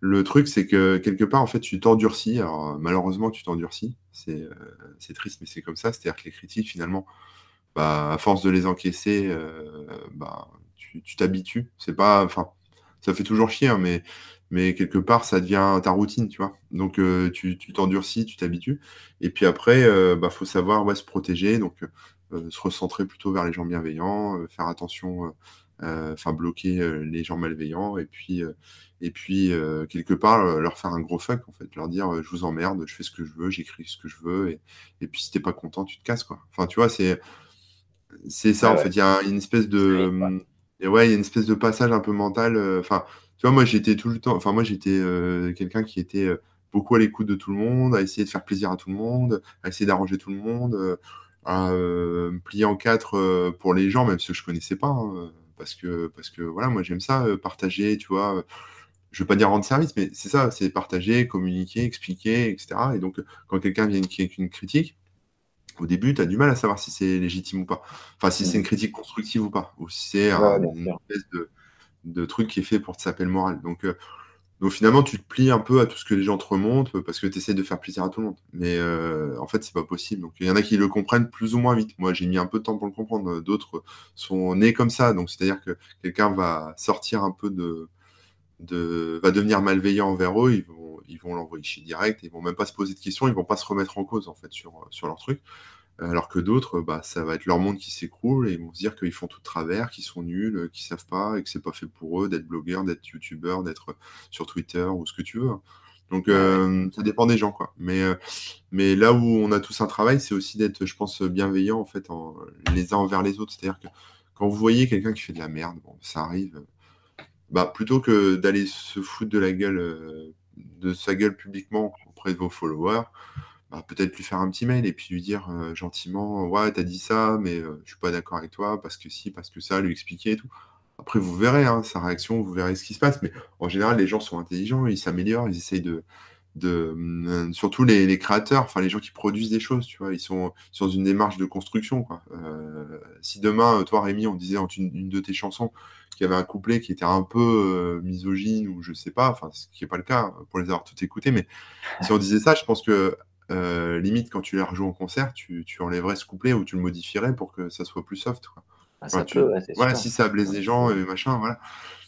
le truc, c'est que quelque part, en fait, tu t'endurcis. Alors, malheureusement, tu t'endurcis. C'est euh, triste, mais c'est comme ça. C'est-à-dire que les critiques, finalement, bah, à force de les encaisser, euh, bah, tu t'habitues. C'est pas. Enfin, ça fait toujours chier, hein, mais quelque part, ça devient ta routine, tu vois. Donc, euh, tu t'endurcis, tu t'habitues. Et puis après, euh, bah, faut savoir se protéger, donc euh, se recentrer plutôt vers les gens bienveillants, faire attention, enfin bloquer les gens malveillants, et puis, quelque part, leur faire un gros fuck, en fait, leur dire je vous emmerde, je fais ce que je veux, j'écris ce que je veux, et, et puis si t'es pas content, tu te casses, quoi. Enfin, tu vois, c'est c'est ça, en fait. Il y a une espèce de. ouais, il y a une espèce de passage un peu mental. Enfin, tu vois, moi, j'étais tout le temps, enfin, moi, j'étais euh, quelqu'un qui était euh, beaucoup à l'écoute de tout le monde, à essayer de faire plaisir à tout le monde, à essayer d'arranger tout le monde, euh, à me plier en quatre pour les gens, même ceux que je connaissais pas, hein, parce que, parce que voilà, moi, j'aime ça, partager, tu vois. je veux pas dire rendre service, mais c'est ça, c'est partager, communiquer, expliquer, etc. Et donc, quand quelqu'un vient avec une critique, au début, tu as du mal à savoir si c'est légitime ou pas. Enfin, si c'est une critique constructive ou pas. Ou si c'est une espèce de, de truc qui est fait pour te saper le moral. Donc, euh, donc finalement, tu te plies un peu à tout ce que les gens te remontent parce que tu essaies de faire plaisir à tout le monde. Mais euh, en fait, c'est pas possible. Donc il y en a qui le comprennent plus ou moins vite. Moi, j'ai mis un peu de temps pour le comprendre. D'autres sont nés comme ça. Donc c'est-à-dire que quelqu'un va sortir un peu de, de, va devenir malveillant envers eux. Ils vont, ils vont l'envoyer chez direct. Ils vont même pas se poser de questions. Ils vont pas se remettre en cause en fait sur, sur leur truc. Alors que d'autres, bah, ça va être leur monde qui s'écroule et ils vont se dire qu'ils font tout de travers, qu'ils sont nuls, qu'ils savent pas et que c'est pas fait pour eux d'être blogueur, d'être youtubeur, d'être sur Twitter ou ce que tu veux. Hein. Donc euh, ça dépend des gens quoi. Mais, euh, mais là où on a tous un travail, c'est aussi d'être, je pense, bienveillant en fait les uns envers les autres. C'est-à-dire que quand vous voyez quelqu'un qui fait de la merde, bon, ça arrive. Bah, plutôt que d'aller se foutre de la gueule, de sa gueule publiquement auprès de vos followers, bah, peut-être lui faire un petit mail et puis lui dire gentiment, ouais, t'as dit ça, mais je suis pas d'accord avec toi parce que si, parce que ça, lui expliquer et tout. Après, vous verrez hein, sa réaction, vous verrez ce qui se passe. Mais en général, les gens sont intelligents, ils s'améliorent, ils essayent de. euh, surtout les, créateurs, enfin les gens qui produisent des choses, tu vois, ils sont, dans une démarche de construction. Euh, si demain, toi, Rémi, on disait une, de tes chansons qu'il y avait un couplet qui était un peu euh, misogyne ou je sais pas, enfin, ce qui n'est pas le cas pour les avoir tout écoutés, mais si on disait ça, je pense que limite, quand tu les rejoues en concert, tu, tu, enlèverais ce couplet ou tu le modifierais pour que ça soit plus soft. Quoi. Ah, ça peut, voilà, si ça blesse des gens, et machin, voilà.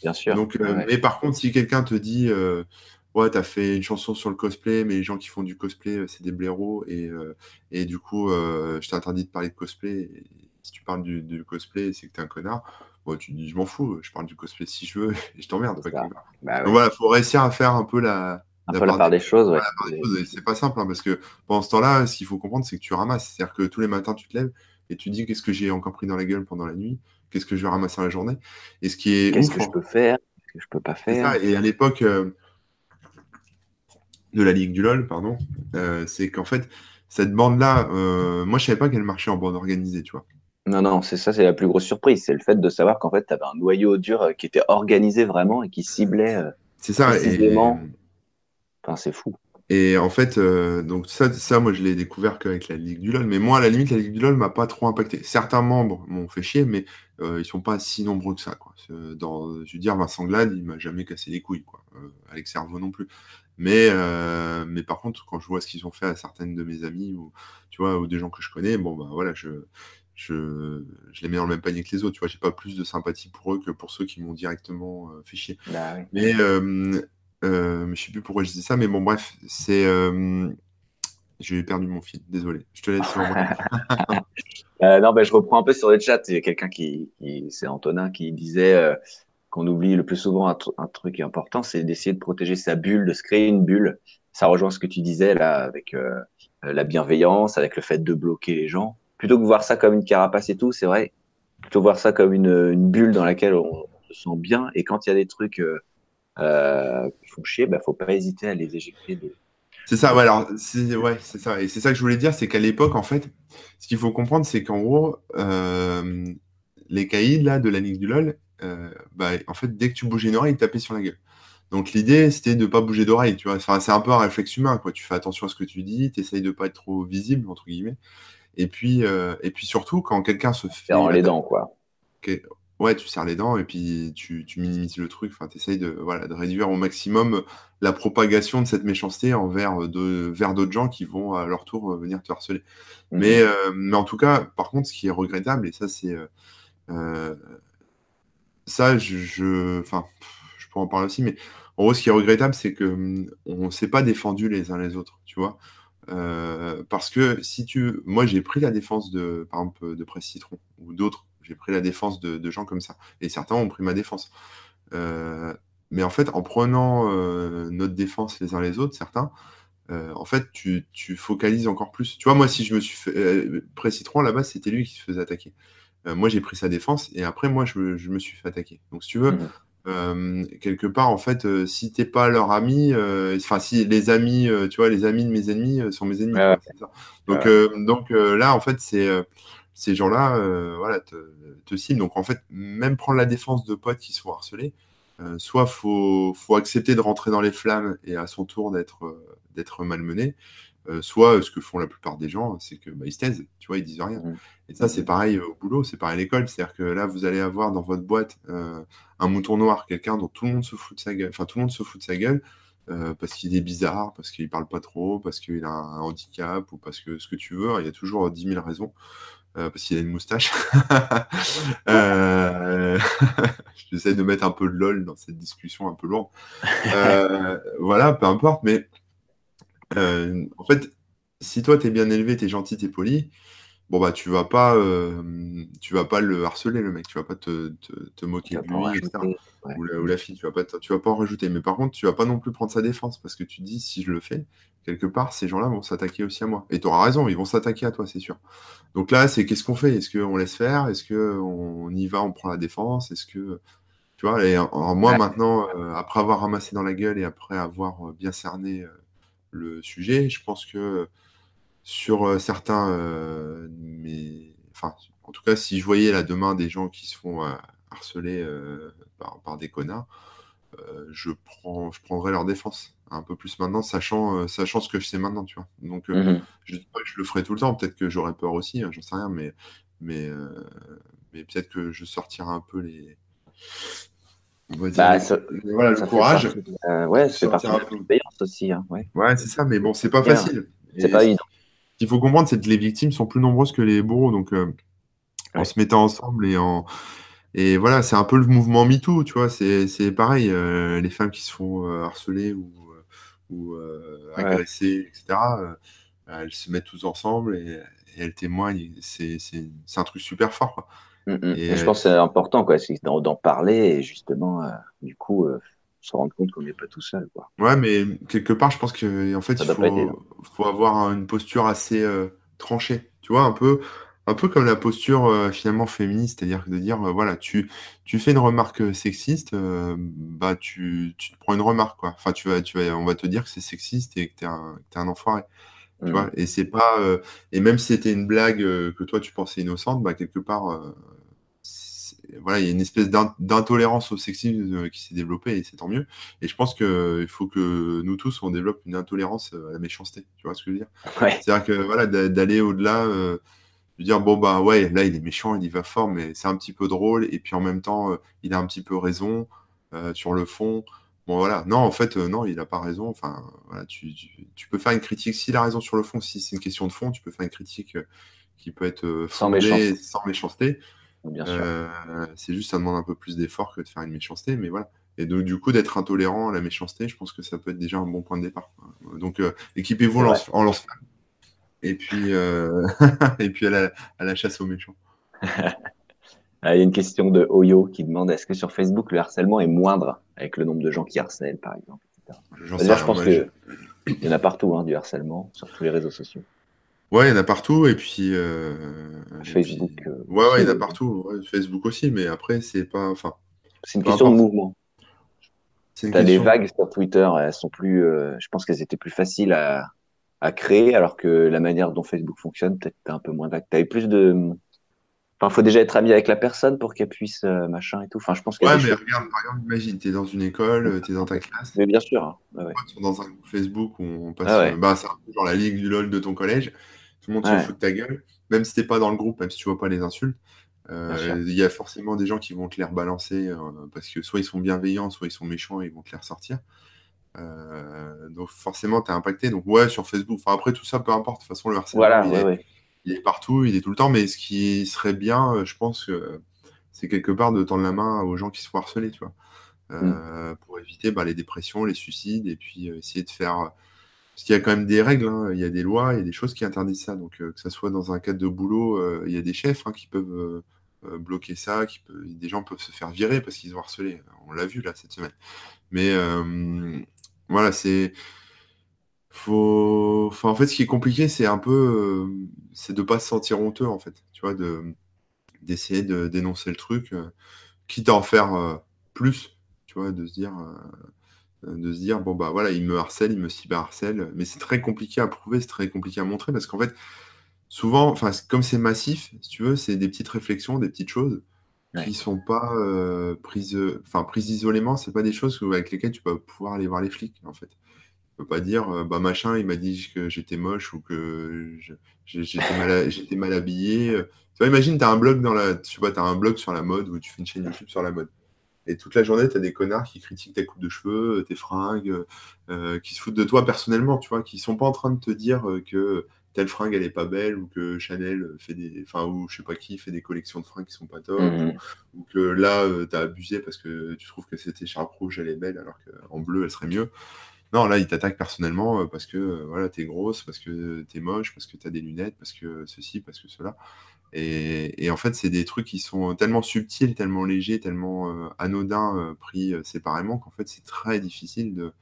Bien sûr. Donc, euh, Mais par contre, si quelqu'un te dit, euh, ouais, t'as fait une chanson sur le cosplay, mais les gens qui font du cosplay, euh, c'est des blaireaux, et, et du coup, je t'ai interdit de parler de cosplay. si tu parles du, cosplay, c'est que t'es un connard. Bon, tu dis, je m'en fous, je parle du cosplay si je veux, et je t'emmerde. Bah Donc voilà, faut réussir à faire un peu la, un peu la part des, choses. Ouais. C'est pas simple, hein, parce que pendant ce temps-là, ce qu'il faut comprendre, c'est que tu ramasses. C'est-à-dire que tous les matins, tu te lèves, et tu dis qu'est-ce que j'ai encore pris dans la gueule pendant la nuit, qu'est-ce que je vais ramasser la journée? Et ce qui est qu'est-ce que je peux faire, qu'est-ce que je peux pas faire? Et à l'époque euh, de la Ligue du LOL, pardon, euh, c'est qu'en fait, cette bande-là, euh, moi je savais pas qu'elle marchait en bande organisée, tu vois. Non, non, c'est ça, c'est la plus grosse surprise. C'est le fait de savoir qu'en fait, tu avais un noyau dur qui était organisé vraiment et qui ciblait. c'est ça, et... Enfin, c'est fou. Et en fait, euh, donc ça, ça, moi, je l'ai découvert qu'avec la Ligue du LoL. Mais moi, à la limite, la Ligue du LoL m'a pas trop impacté. Certains membres m'ont fait chier, mais euh, ils sont pas si nombreux que ça. Quoi. Dans, je veux dire, Vincent Glad, il m'a jamais cassé les couilles. Quoi. Euh, Alex Servo non plus. Mais, mais par contre, quand je vois ce qu'ils ont fait à certaines de mes amis ou, tu vois, ou des gens que je connais, bon, bah voilà, je, je, je, les mets dans le même panier que les autres. Tu vois, j'ai pas plus de sympathie pour eux que pour ceux qui m'ont directement fait chier. Bah mais euh, mais je sais plus pourquoi je dis ça, mais bon, bref, c'est. Euh, j'ai perdu mon fil, désolé. Je te laisse. euh, non, ben, je reprends un peu sur le chat. Il y a quelqu'un qui, c'est Antonin, qui disait euh, qu'on oublie le plus souvent un, truc important, c'est d'essayer de protéger sa bulle, de se créer une bulle. Ça rejoint ce que tu disais là avec la bienveillance, avec le fait de bloquer les gens. Plutôt que voir ça comme une carapace et tout, c'est vrai. Plutôt voir ça comme une, bulle dans laquelle on, se sent bien. Et quand il y a des trucs euh, qui font chier, bah, faut pas hésiter à les éjecter. C'est ça, alors, c'est ouais, ça. Et c'est ça que je voulais dire, c'est qu'à l'époque, en fait, ce qu'il faut comprendre, c'est qu'en gros, euh, les caïds là, de la Ligue du LoL, euh, bah, en fait, dès que tu bougeais une oreille, ils tapaient sur la gueule. Donc l'idée, c'était de ne pas bouger d'oreille, tu vois. Enfin, c'est un peu un réflexe humain, quoi. Tu fais attention à ce que tu dis, tu essayes de pas être trop visible, entre guillemets. Et puis, euh, et puis surtout, quand quelqu'un se fait... Dans les dents, quoi. Ouais, tu serres les dents et puis tu, minimises le truc. Enfin, tu essayes de, voilà, de réduire au maximum la propagation de cette méchanceté envers de, vers d'autres gens qui vont à leur tour venir te harceler. Mmh mais, euh, mais en tout cas, par contre, ce qui est regrettable, et ça, c'est. Euh, euh, ça, je. Enfin, je, pourrais en parler aussi, mais en gros, ce qui est regrettable, c'est qu'on mmh, ne s'est pas défendu les uns les autres, tu vois. Parce que si tu. Moi, j'ai pris la défense de, par exemple, de Presse Citron ou d'autres j'ai pris la défense de, gens comme ça. Et certains ont pris ma défense. Euh, mais en fait, en prenant euh, notre défense les uns les autres, certains, euh, en fait, tu, focalises encore plus. Tu vois, moi, si je me suis fait. Pré Citron, là-bas, c'était lui qui se faisait attaquer. moi, j'ai pris sa défense et après, moi, je, me suis fait attaquer. Donc, si tu veux. Mmh. Quelque part, en fait, si t'es pas leur ami, enfin si les amis, tu vois, les amis de mes ennemis sont mes ennemis. Donc, donc là, en fait, c'est ces gens-là euh, voilà, te, te ciblent. Donc en fait, même prendre la défense de potes qui harceler, euh, soit faut, faut accepter de rentrer dans les flammes et à son tour d'être euh, d'être malmené, soit ce que font la plupart des gens, c'est que bah, ils se taisent, tu vois, ils disent rien. Mmh. Et ça, c'est pareil au boulot, c'est pareil à l'école. C'est-à-dire que là, vous allez avoir dans votre boîte un mouton noir, quelqu'un dont tout le monde se fout de sa gueule, enfin tout le monde se fout de sa gueule. parce qu'il est bizarre, parce qu'il parle pas trop, parce qu'il a un handicap ou parce que ce que tu veux, il y a toujours 10 000 raisons. Euh, parce qu'il a une moustache. euh, J'essaie de mettre un peu de lol dans cette discussion un peu lourde. Euh, voilà, peu importe, mais euh, en fait, si toi, tu es bien élevé, tu es gentil, tu es poli, bon bah tu vas pas tu vas pas le harceler le mec, tu vas pas te, te, moquer de lui, etc. Ou, la, fille, tu vas pas tu vas pas en rajouter. Mais par contre, tu vas pas non plus prendre sa défense parce que tu dis si je le fais, quelque part, ces gens-là vont s'attaquer aussi à moi. Et tu auras raison, ils vont s'attaquer à toi, c'est sûr. Donc là, c'est qu'est-ce qu'on fait? Est-ce qu'on laisse faire? Est-ce qu'on y va, on prend la défense? Est-ce que tu vois? Et moi maintenant, euh, après avoir ramassé dans la gueule et après avoir euh, bien cerné euh, le sujet, je pense que sur certains, mais enfin, en tout cas, si je voyais là demain des gens qui se font harceler par, des connards, je prends, je prendrais leur défense un peu plus maintenant, sachant, euh, sachant ce que je sais maintenant, tu vois. Donc, euh, mhm. je dis pas que je le ferai tout le temps, peut-être que j'aurais peur aussi, hein, j'en sais rien, mais, mais, euh, mais peut-être que je sortirai un peu les. On va dire, bah, voilà, le courage. ouais, c'est partie de aussi. Hein, ouais, ouais c'est ça, mais bon, c'est pas facile. C'est pas évident. Ce qu'il faut comprendre, c'est que les victimes sont plus nombreuses que les bourreaux, donc en se mettant ensemble et en et voilà, c'est un peu le mouvement MeToo, tu vois, c'est pareil, les femmes qui se font harceler ou ou euh, agressées, etc. Euh, elles se mettent tous ensemble et, elles témoignent. C'est un truc super fort. Mm, mm. Et, je pense que c'est important quoi, d'en parler et justement, euh, du coup, se rendre compte qu'on n'est pas tout seul. Quoi. Ouais, mais quelque part, je pense qu'en fait, il faut, faut, avoir une posture assez tranchée. Tu vois, un peu, un peu comme la posture euh, finalement féministe, c'est-à-dire de dire, euh, voilà, tu, tu fais une remarque euh, sexiste, bah tu, tu te prends une remarque, quoi. Enfin, tu vas, tu vas, on va te dire que c'est sexiste et que tu es, es, un enfoiré. Tu vois? Mmh. et c'est pas. et même si c'était une blague que toi tu pensais innocente, bah quelque part, voilà, il y a une espèce d'intolérance au sexisme qui s'est développée et c'est tant mieux. Et je pense qu'il faut que nous tous on développe une intolérance à la méchanceté. Tu vois ce que je veux dire? C'est-à-dire que voilà, d'aller au-delà de dire bon bah ouais là il est méchant il y va fort mais c'est un petit peu drôle et puis en même temps euh, il a un petit peu raison euh, sur le fond bon voilà. Non en fait euh, non il a pas raison. Enfin voilà tu, tu, peux faire une critique. S'il a raison sur le fond si c'est une question de fond tu peux faire une critique qui peut être sans méchanceté, sans méchanceté. c'est juste ça demande un peu plus d'effort que de faire une méchanceté mais voilà. Et donc, du coup, d'être intolérant à la méchanceté, je pense que ça peut être déjà un bon point de départ. Donc, équipez-vous en lance et puis, euh, et puis à, la, chasse aux méchants. Ah, il y a une question de Oyo qui demande est-ce que sur Facebook le harcèlement est moindre avec le nombre de gens qui harcèlent, par exemple Je pense qu'il y en a partout hein, du harcèlement sur tous les réseaux sociaux. Ouais, il y en a partout. Et puis. Euh, Facebook. Euh, ouais, ouais, il y en a partout. Facebook aussi, mais après, c'est pas. Enfin, c'est une question de mouvement. Tu as des vagues sur Twitter, elles sont plus. je pense qu'elles étaient plus faciles à, à créer, alors que la manière dont Facebook fonctionne, peut-être un peu moins d'actes. Tu plus de. Enfin, faut déjà être ami avec la personne pour qu'elle puisse euh, machin et tout. Enfin, je pense que. Ouais, mais regarde, par exemple, imagine, tu es dans une école, euh, tu es dans ta classe. Mais bien sûr. Hein. Ouais, dans un groupe Facebook où on passe. Ah bah, c'est un peu genre la ligue du LOL de ton collège. Tout le monde se fout de ta gueule. Même si t'es pas dans le groupe, même si tu vois pas les insultes. Euh, il y a forcément des gens qui vont te les rebalancer parce que soit ils sont bienveillants, soit ils sont méchants et ils vont te les ressortir. Euh, donc forcément, tu es impacté. Donc ouais, sur Facebook. Enfin, après, tout ça, peu importe. De toute façon, le harcèlement, il, est, partout, il est tout le temps. Mais ce qui serait bien, euh, je pense, que c'est quelque part de tendre la main aux gens qui se font harceler, tu vois. Euh, mm. Pour éviter bah, les dépressions, les suicides, et puis essayer de faire... Parce qu'il y a quand même des règles, hein. il y a des lois, il y a des choses qui interdisent ça. Donc que ce soit dans un cadre de boulot, il y a des chefs hein, qui peuvent... bloquer ça, qui des gens peuvent se faire virer parce qu'ils ont harcelé. On l'a vu là cette semaine. Mais voilà, c'est. Faut... Enfin, en fait, ce qui est compliqué, c'est un peu. Euh, c'est de pas se sentir honteux, en fait. Tu vois, de d'essayer de dénoncer le truc, euh, quitte à en faire euh, plus, tu vois, de se dire. de se dire, bon, bah voilà, il me harcèle, il me cyberharcèle, mais c'est très compliqué à prouver, c'est très compliqué à montrer, parce qu'en fait, souvent, enfin, comme c'est massif, si tu veux, c'est des petites réflexions, des petites choses qui sont pas euh, prises, enfin prises isolément, c'est pas des choses avec lesquelles tu peux pouvoir aller voir les flics en fait. Peux pas dire euh, bah machin il m'a dit que j'étais moche ou que j'étais mal, j'étais mal habillé. Tu vois, imagine tu as un blog dans la, tu vois, as un blog sur la mode ou tu fais une chaîne YouTube sur la mode. Et toute la journée, tu as des connards qui critiquent ta coupe de cheveux, tes fringues, euh, qui se foutent de toi personnellement, tu vois, qui sont pas en train de te dire que telle fringue elle est pas belle ou que Chanel fait des enfin ou je sais pas qui fait des collections de fringues qui sont pas top mhm. ou, que là euh, tu as abusé parce que tu trouves que cette écharpe rouge elle est belle alors qu'en bleu elle serait mieux Non, là, ils t'attaquent personnellement parce que voilà, t'es grosse, parce que t'es moche, parce que t'as des lunettes, parce que ceci, parce que cela. Et, en fait, c'est des trucs qui sont tellement subtils, tellement légers, tellement anodins pris séparément qu'en fait, c'est très difficile de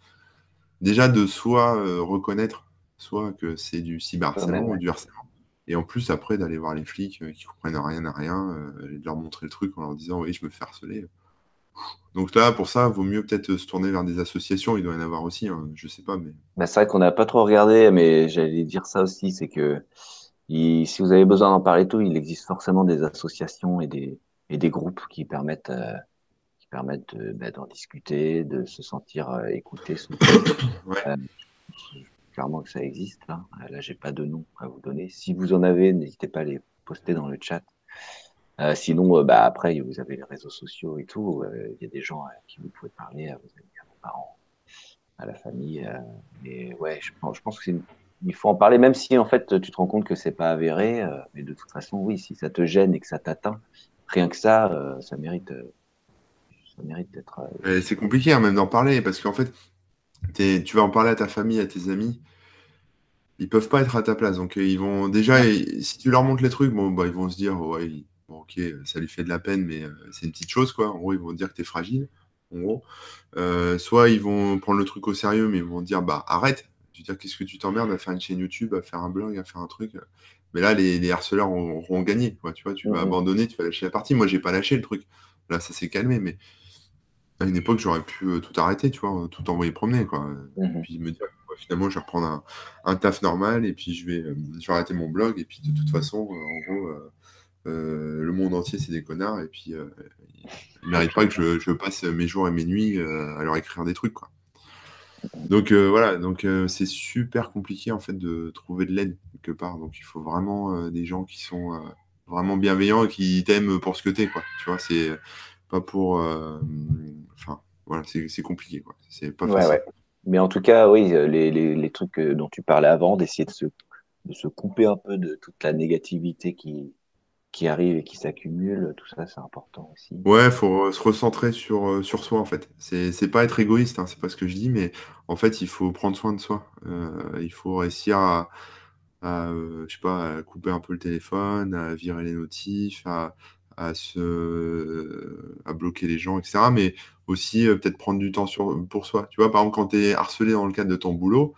déjà de soit reconnaître soit que c'est du cyberharcèlement ou du harcèlement. Et en plus, après, d'aller voir les flics qui comprennent rien à rien, et de leur montrer le truc en leur disant Oui, je me fais harceler. Donc là, pour ça, vaut mieux peut-être se tourner vers des associations. Il doit y en avoir aussi, hein, je sais pas. Mais... Bah, c'est vrai qu'on n'a pas trop regardé, mais j'allais dire ça aussi c'est que si vous avez besoin d'en parler tout, il existe forcément des associations et des, et des groupes qui permettent, euh, qui permettent bah, d'en discuter, de se sentir euh, écouté. Euh, clairement que ça existe. Hein. Là, j'ai pas de nom à vous donner. Si vous en avez, n'hésitez pas à les poster dans le chat. Euh, sinon, euh, bah, après, vous avez les réseaux sociaux et tout. Euh, il y a des gens à qui vous pouvez parler, à vos amis, à vos parents, à la famille. mais ouais, je pense, je pense que il faut en parler, même si en fait tu te rends compte que c'est pas avéré. mais de toute façon, oui, si ça te gêne et que ça t'atteint, rien que ça, ça mérite, ça mérite d'être. c'est compliqué hein, même d'en parler parce qu'en fait, tu vas en parler à ta famille, à tes amis ils peuvent pas être à ta place. Donc ils vont déjà, si tu leur montres les trucs, bon, bah, ils vont se dire, ouais, ok, ça lui fait de la peine, mais euh, c'est une petite chose, quoi. En gros, ils vont dire que tu es fragile, en gros. Euh, soit ils vont prendre le truc au sérieux, mais ils vont dire, bah arrête. Je veux dire, qu'est-ce que tu t'emmerdes à faire une chaîne YouTube, à faire un blog, à faire un truc Mais là, les, harceleurs auront gagné, quoi. Tu vois, tu vas mmh abandonner, tu vas lâcher la partie. Moi, j'ai pas lâché le truc. Là, ça s'est calmé, mais à une époque, j'aurais pu euh, tout arrêter, tu vois, tout envoyer promener, quoi. Mmh puis me dire, finalement, je vais reprendre un, taf normal et puis je vais, je vais arrêter mon blog. Et puis, de toute façon, en gros, euh, le monde entier, c'est des connards, et puis euh, ils ne méritent pas que je, passe mes jours et mes nuits euh, à leur écrire des trucs. Quoi. Donc voilà, donc c'est super compliqué en fait de trouver de l'aide quelque part. Donc il faut vraiment des gens qui sont vraiment bienveillants et qui t'aiment pour ce que t'es, quoi. Tu vois, c'est pas pour. Enfin, voilà, c'est compliqué, quoi. C'est pas facile. Mais en tout cas, oui, les, les, trucs dont tu parlais avant, d'essayer de se, de se couper un peu de toute la négativité qui, qui arrivent et qui s'accumulent, tout ça, c'est important aussi. Ouais, il faut se recentrer sur, euh, sur soi, en fait. C'est pas être égoïste, hein, c'est pas ce que je dis, mais en fait, il faut prendre soin de soi. Euh, il faut réussir à, euh, je sais pas, couper un peu le téléphone, à virer les notifs, à, à, se, à bloquer les gens, etc. Mais aussi, peut-être prendre du temps sur, pour soi. Tu vois, par exemple, quand tu es harcelé dans le cadre de ton boulot,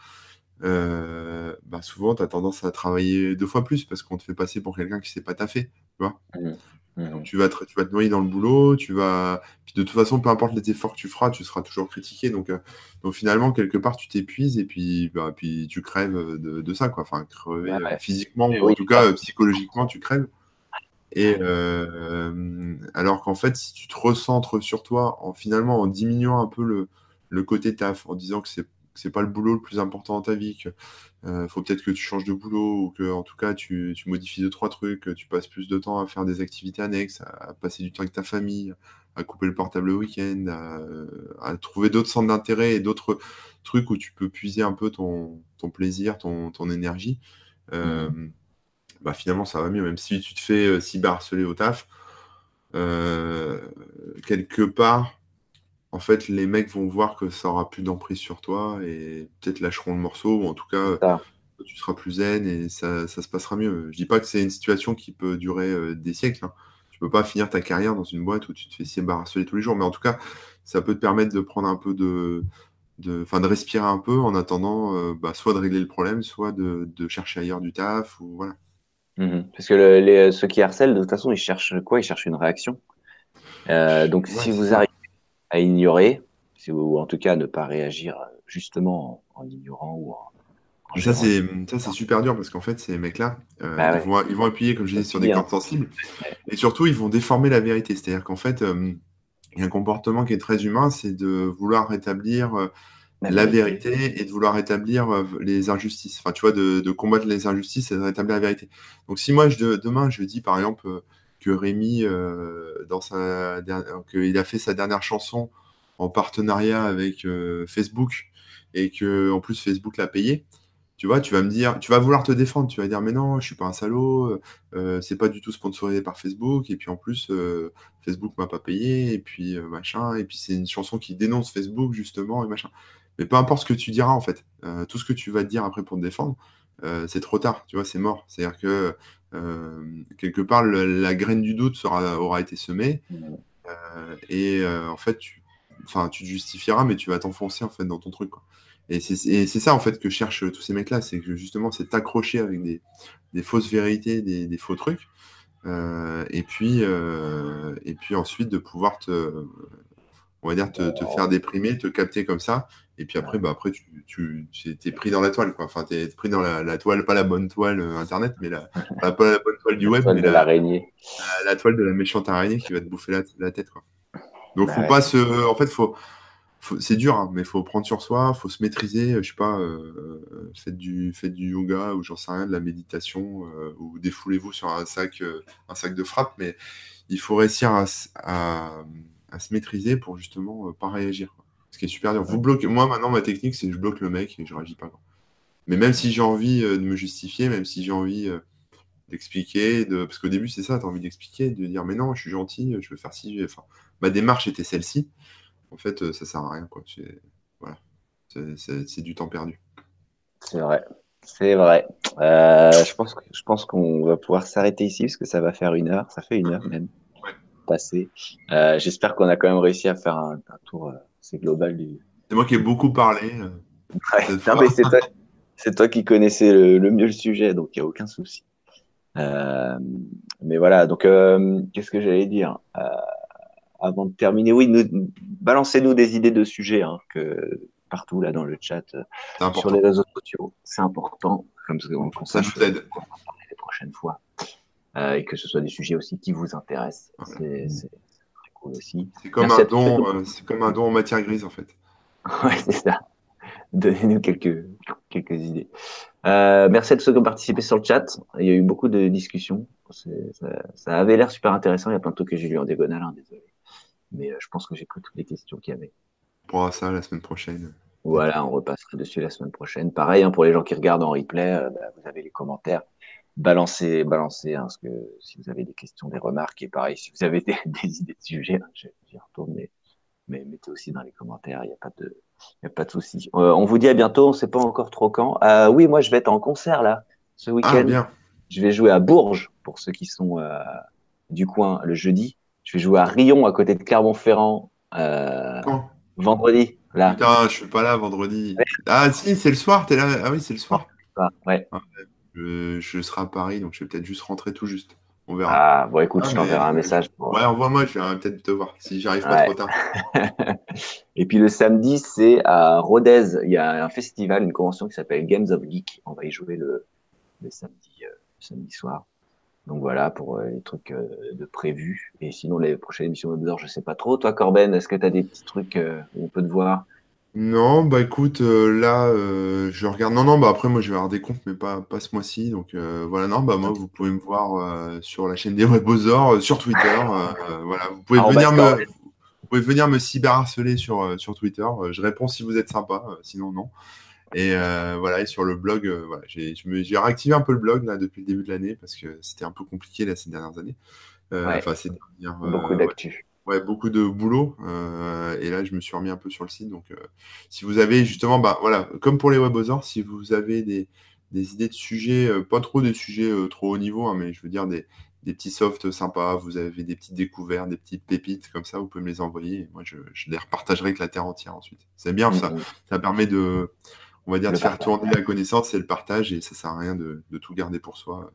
euh, bah souvent, tu as tendance à travailler deux fois plus parce qu'on te fait passer pour quelqu'un qui ne sait pas taffer. Tu vois mmh. Mmh. Tu, vas te, tu vas te noyer dans le boulot, tu vas. Puis de toute façon, peu importe les efforts que tu feras, tu seras toujours critiqué. Donc, euh, donc finalement, quelque part, tu t'épuises et puis, bah, puis tu crèves de, de ça. Quoi. Enfin, crever euh, physiquement, ou en tout cas psychologiquement, tu crèves. Et alors qu'en fait, si tu te recentres sur toi, en finalement en diminuant un peu le, le côté taf, en disant que c'est c'est pas le boulot le plus important dans ta vie, qu'il euh, faut peut-être que tu changes de boulot ou que en tout cas tu, modifies deux trois trucs, que tu passes plus de temps à faire des activités annexes, à, passer du temps avec ta famille, à couper le portable le week-end, à, trouver d'autres centres d'intérêt et d'autres trucs où tu peux puiser un peu ton, plaisir, ton, énergie. Euh, mmh. bah finalement ça va mieux, même si tu te fais euh, cyberharceler au taf, quelque part en fait, les mecs vont voir que ça aura plus d'emprise sur toi et peut-être lâcheront le morceau, ou en tout cas, tu seras plus zen et ça, se passera mieux. Je dis pas que c'est une situation qui peut durer euh, des siècles. Hein. Tu peux pas finir ta carrière dans une boîte où tu te fais s'embarrasser tous les jours, mais en tout cas, ça peut te permettre de prendre un peu de. De, de respirer un peu en attendant euh, bah, soit de régler le problème, soit de, chercher ailleurs du taf. Ou, voilà. Mmh Parce que les, ceux qui harcèlent, de toute façon, ils cherchent quoi? Ils cherchent une réaction. Euh, donc, si vous arrivez à ignorer, ou en tout cas ne pas réagir justement en, ignorant ou en. ça, c'est, ça, c'est super dur parce qu'en fait, ces mecs-là, euh, bah ils, vont, ils, vont, appuyer, comme je disais, sur des cordes sensibles. Et surtout, ils vont déformer la vérité. C'est-à-dire qu'en fait, euh, il y a un comportement qui est très humain, c'est de vouloir rétablir euh, la vérité et de vouloir rétablir les injustices. Enfin, tu vois, de, combattre les injustices et de rétablir la vérité. Donc, si moi, je, demain, je dis par exemple que Rémi, euh, dans sa qu'il a fait sa dernière chanson en partenariat avec euh, Facebook et que en plus Facebook l'a payé. tu vois, tu vas me dire, tu vas vouloir te défendre, tu vas dire, mais non, je suis pas un salaud, euh, c'est pas du tout sponsorisé par Facebook, et puis en plus, euh, Facebook m'a pas payé, et puis machin, et puis c'est une chanson qui dénonce Facebook justement, et machin. Mais peu importe ce que tu diras en fait, tout ce que tu vas dire après pour te défendre, c'est trop tard, tu vois, c'est mort. C'est-à-dire que quelque part, la graine du doute aura été semée, et en fait, tu, tu te justifieras, mais tu vas t'enfoncer en fait dans ton truc. Et c'est ça en fait que cherchent tous ces mecs-là, c'est que justement c'est t'accrocher avec des, des, fausses vérités, des, faux trucs, euh, et puis euh, et puis ensuite de pouvoir te, on va dire te, te, faire déprimer, te capter comme ça, et puis après bah après tu, tu, es pris dans la toile quoi, enfin t'es pris dans la, toile, pas la bonne toile euh, internet, mais la pas, la bonne toile du web, mais la, l'araignée, la, toile de la méchante araignée qui va te bouffer la, la tête quoi. Donc bah faut pas se, en fait faut c'est dur, hein, mais il faut prendre sur soi, il faut se maîtriser. Je sais pas, euh, faites, du, faites du yoga ou j'en sais rien, de la méditation, euh, ou défoulez-vous sur un sac, euh, un sac de frappe, mais il faut réussir à, se maîtriser pour justement pas réagir. Ce qui est super dur. Vous bloquez. Moi, maintenant, ma technique, c'est que je bloque le mec et je réagis pas. Mais même si j'ai envie de me justifier, même si j'ai envie d'expliquer, de... parce qu'au début, c'est ça, tu as envie d'expliquer, de dire, mais non, je suis gentil, je veux faire ci. Enfin, ma démarche était celle-ci en fait, euh, ça sert à rien. Quoi. Voilà. C'est du temps perdu. C'est vrai. C'est vrai. Euh, je pense, je pense qu'on va pouvoir s'arrêter ici parce que ça va faire une heure. Ça fait une heure même. Passé. Euh, j'espère qu'on a quand même réussi à faire un, tour c'est global du. C'est moi qui ai beaucoup parlé. c'est toi, qui connaissais le, mieux le sujet, donc il n'y a aucun souci. mais voilà, donc qu'est-ce que j'allais dire avant de terminer, oui, balancez-nous des idées de sujets hein, que partout là dans le chat, euh, sur les réseaux sociaux. C'est important, comme ça, ça nous aide. les prochaines fois, euh, et que ce soit des sujets aussi qui vous intéressent. C'est très cool aussi. C'est comme, un don, euh, comme un don en matière grise en fait. oui, c'est ça. Donnez-nous quelques, quelques idées. merci à tous ceux qui ont participé sur le chat. Il y a eu beaucoup de discussions. Ça, ça, avait l'air super intéressant. Il y a plein de trucs que j'ai lu en diagonale, hein, désolé mais euh, je pense que j'ai pris toutes les questions qu'il y avait. On pourra ça la semaine prochaine. Voilà, on repassera dessus la semaine prochaine. Pareil, hein, pour les gens qui regardent en replay, euh, bah, vous avez les commentaires. Balancez, balancez, hein, parce que si vous avez des questions, des remarques, et pareil, si vous avez des, idées de sujets, hein, j'y retourne, mais, mais, mettez aussi dans les commentaires, il n'y a pas de, y a pas de souci. Euh, on vous dit à bientôt, on ne sait pas encore trop quand. oui, moi, je vais être en concert là, ce ah, week-end. je vais jouer à Bourges, pour ceux qui sont du coin, le jeudi. Je vais jouer à Rion, à côté de Clermont-Ferrand, euh, vendredi. Là. Putain, je suis pas là vendredi. Ah si, c'est le soir, t'es là. Ah oui, c'est le soir. Ah, ouais. Je, serai à Paris, donc je vais peut-être juste rentrer tout juste. On verra. Ah, bon, écoute, ah, je t'enverrai un message. Ouais, envoie-moi, je vais peut-être te voir si j'arrive pas trop tard. Et puis le samedi, c'est à Rodez. Il y a un festival, une convention qui s'appelle Games of Geek. On va y jouer le, samedi, euh, samedi soir. Donc voilà pour euh, les trucs euh, de prévus. Et sinon, les prochaines émissions Webzor, je sais pas trop. Toi, Corben, est-ce que tu as des petits trucs où on peut te voir? Non, bah écoute, là, je regarde. Non, non, bah après, moi, je vais avoir des comptes, mais pas, pas ce mois-ci. Donc voilà, non, bah moi, vous pouvez me voir sur la chaîne des Webzor, sur Twitter. voilà, vous pouvez, venir me, vous pouvez venir me cyberharceler sur, sur Twitter. je réponds si vous êtes sympa, sinon, non. Et euh, voilà, et sur le blog, euh, voilà, j'ai réactivé un peu le blog là, depuis le début de l'année parce que c'était un peu compliqué là, ces dernières années. Euh, enfin, ces beaucoup d'actu. Ouais, beaucoup de boulot. et là, je me suis remis un peu sur le site. Donc, si vous avez justement, bah, voilà, comme pour les webosors, si vous avez des, des, idées de sujets, pas trop des sujets trop haut niveau, hein, mais je veux dire des, des petits softs sympas, vous avez des petites découvertes, des petites pépites comme ça, vous pouvez me les envoyer. Et moi, je, je, les repartagerai avec la terre entière ensuite. C'est bien ça. Mm-hmm. Ça permet de, on va dire, de faire tourner la connaissance et le partage, et ça sert à rien de, tout garder pour soi.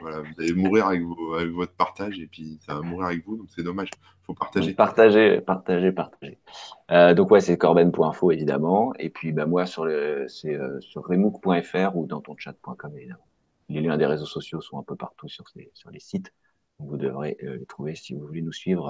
Voilà, vous allez mourir avec, votre partage, et puis ça va mourir avec vous, donc c'est dommage. Il faut partager. Partager, partager, partager. Euh, donc ouais, c'est corben.info, évidemment, et puis bah, moi, sur c'est euh, sur remook.fr ou dans ton chat.com, évidemment. Les liens des réseaux sociaux sont un peu partout sur, sur les sites. Vous devrez euh, les trouver si vous voulez nous suivre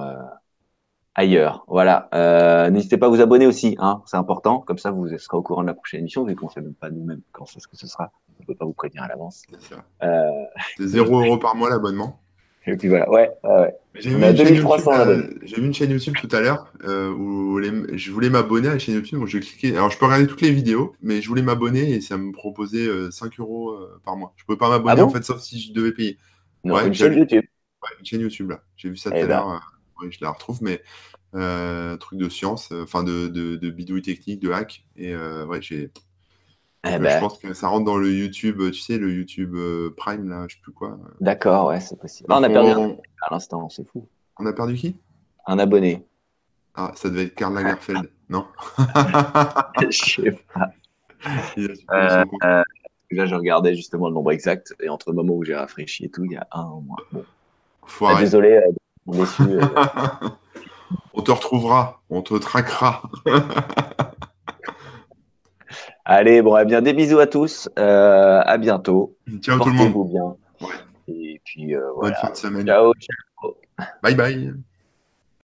ailleurs. Voilà. Euh, N'hésitez pas à vous abonner aussi, hein, c'est important. Comme ça, vous serez au courant de la prochaine émission, vu qu'on ne sait même pas nous-mêmes quand est-ce que ce sera. On ne peut pas vous prévenir à l'avance. C'est euh... 0 euros par mois l'abonnement. Et puis voilà, ouais, ouais, ouais. J'ai On vu, a une chaîne 2300 YouTube, abonnés. euh, j'ai vu une chaîne YouTube tout à l'heure euh, où les- je voulais m'abonner à la chaîne YouTube. Donc j'ai cliqué. Alors je peux regarder toutes les vidéos, mais je voulais m'abonner et ça me proposait euh, 5 euros euh, par mois. Je pouvais pas m'abonner Ah bon? en fait, sauf si je devais payer. Non, Ouais, une chaîne YouTube. Ouais, une chaîne YouTube là. J'ai vu ça tout Eh à ben. l'heure. Je la retrouve, mais euh, truc de science, euh, enfin de, de, de bidouille technique, de hack. Et euh, ouais, j'ai. Eh euh, ben, Je pense que ça rentre dans le YouTube, tu sais, le YouTube Prime là, je sais plus quoi. d'accord, ouais, c'est possible. Ah, on a perdu un à l'instant, c'est fou. on a perdu qui? Un abonné. Ah, ça devait être Karl Lagerfeld, non? Je sais pas. Euh, euh, là, je regardais justement le nombre exact et entre le moment où j'ai rafraîchi et tout, il y a un mois. Bon. Ah, désolé, euh, euh, on te retrouvera, on te traquera. Allez, bon, eh bien, des bisous à tous. Euh, à bientôt. Ciao tout le monde. Bien. Ouais. Et puis, euh, Bonne voilà. fin de semaine. Ciao, ciao. Bye bye.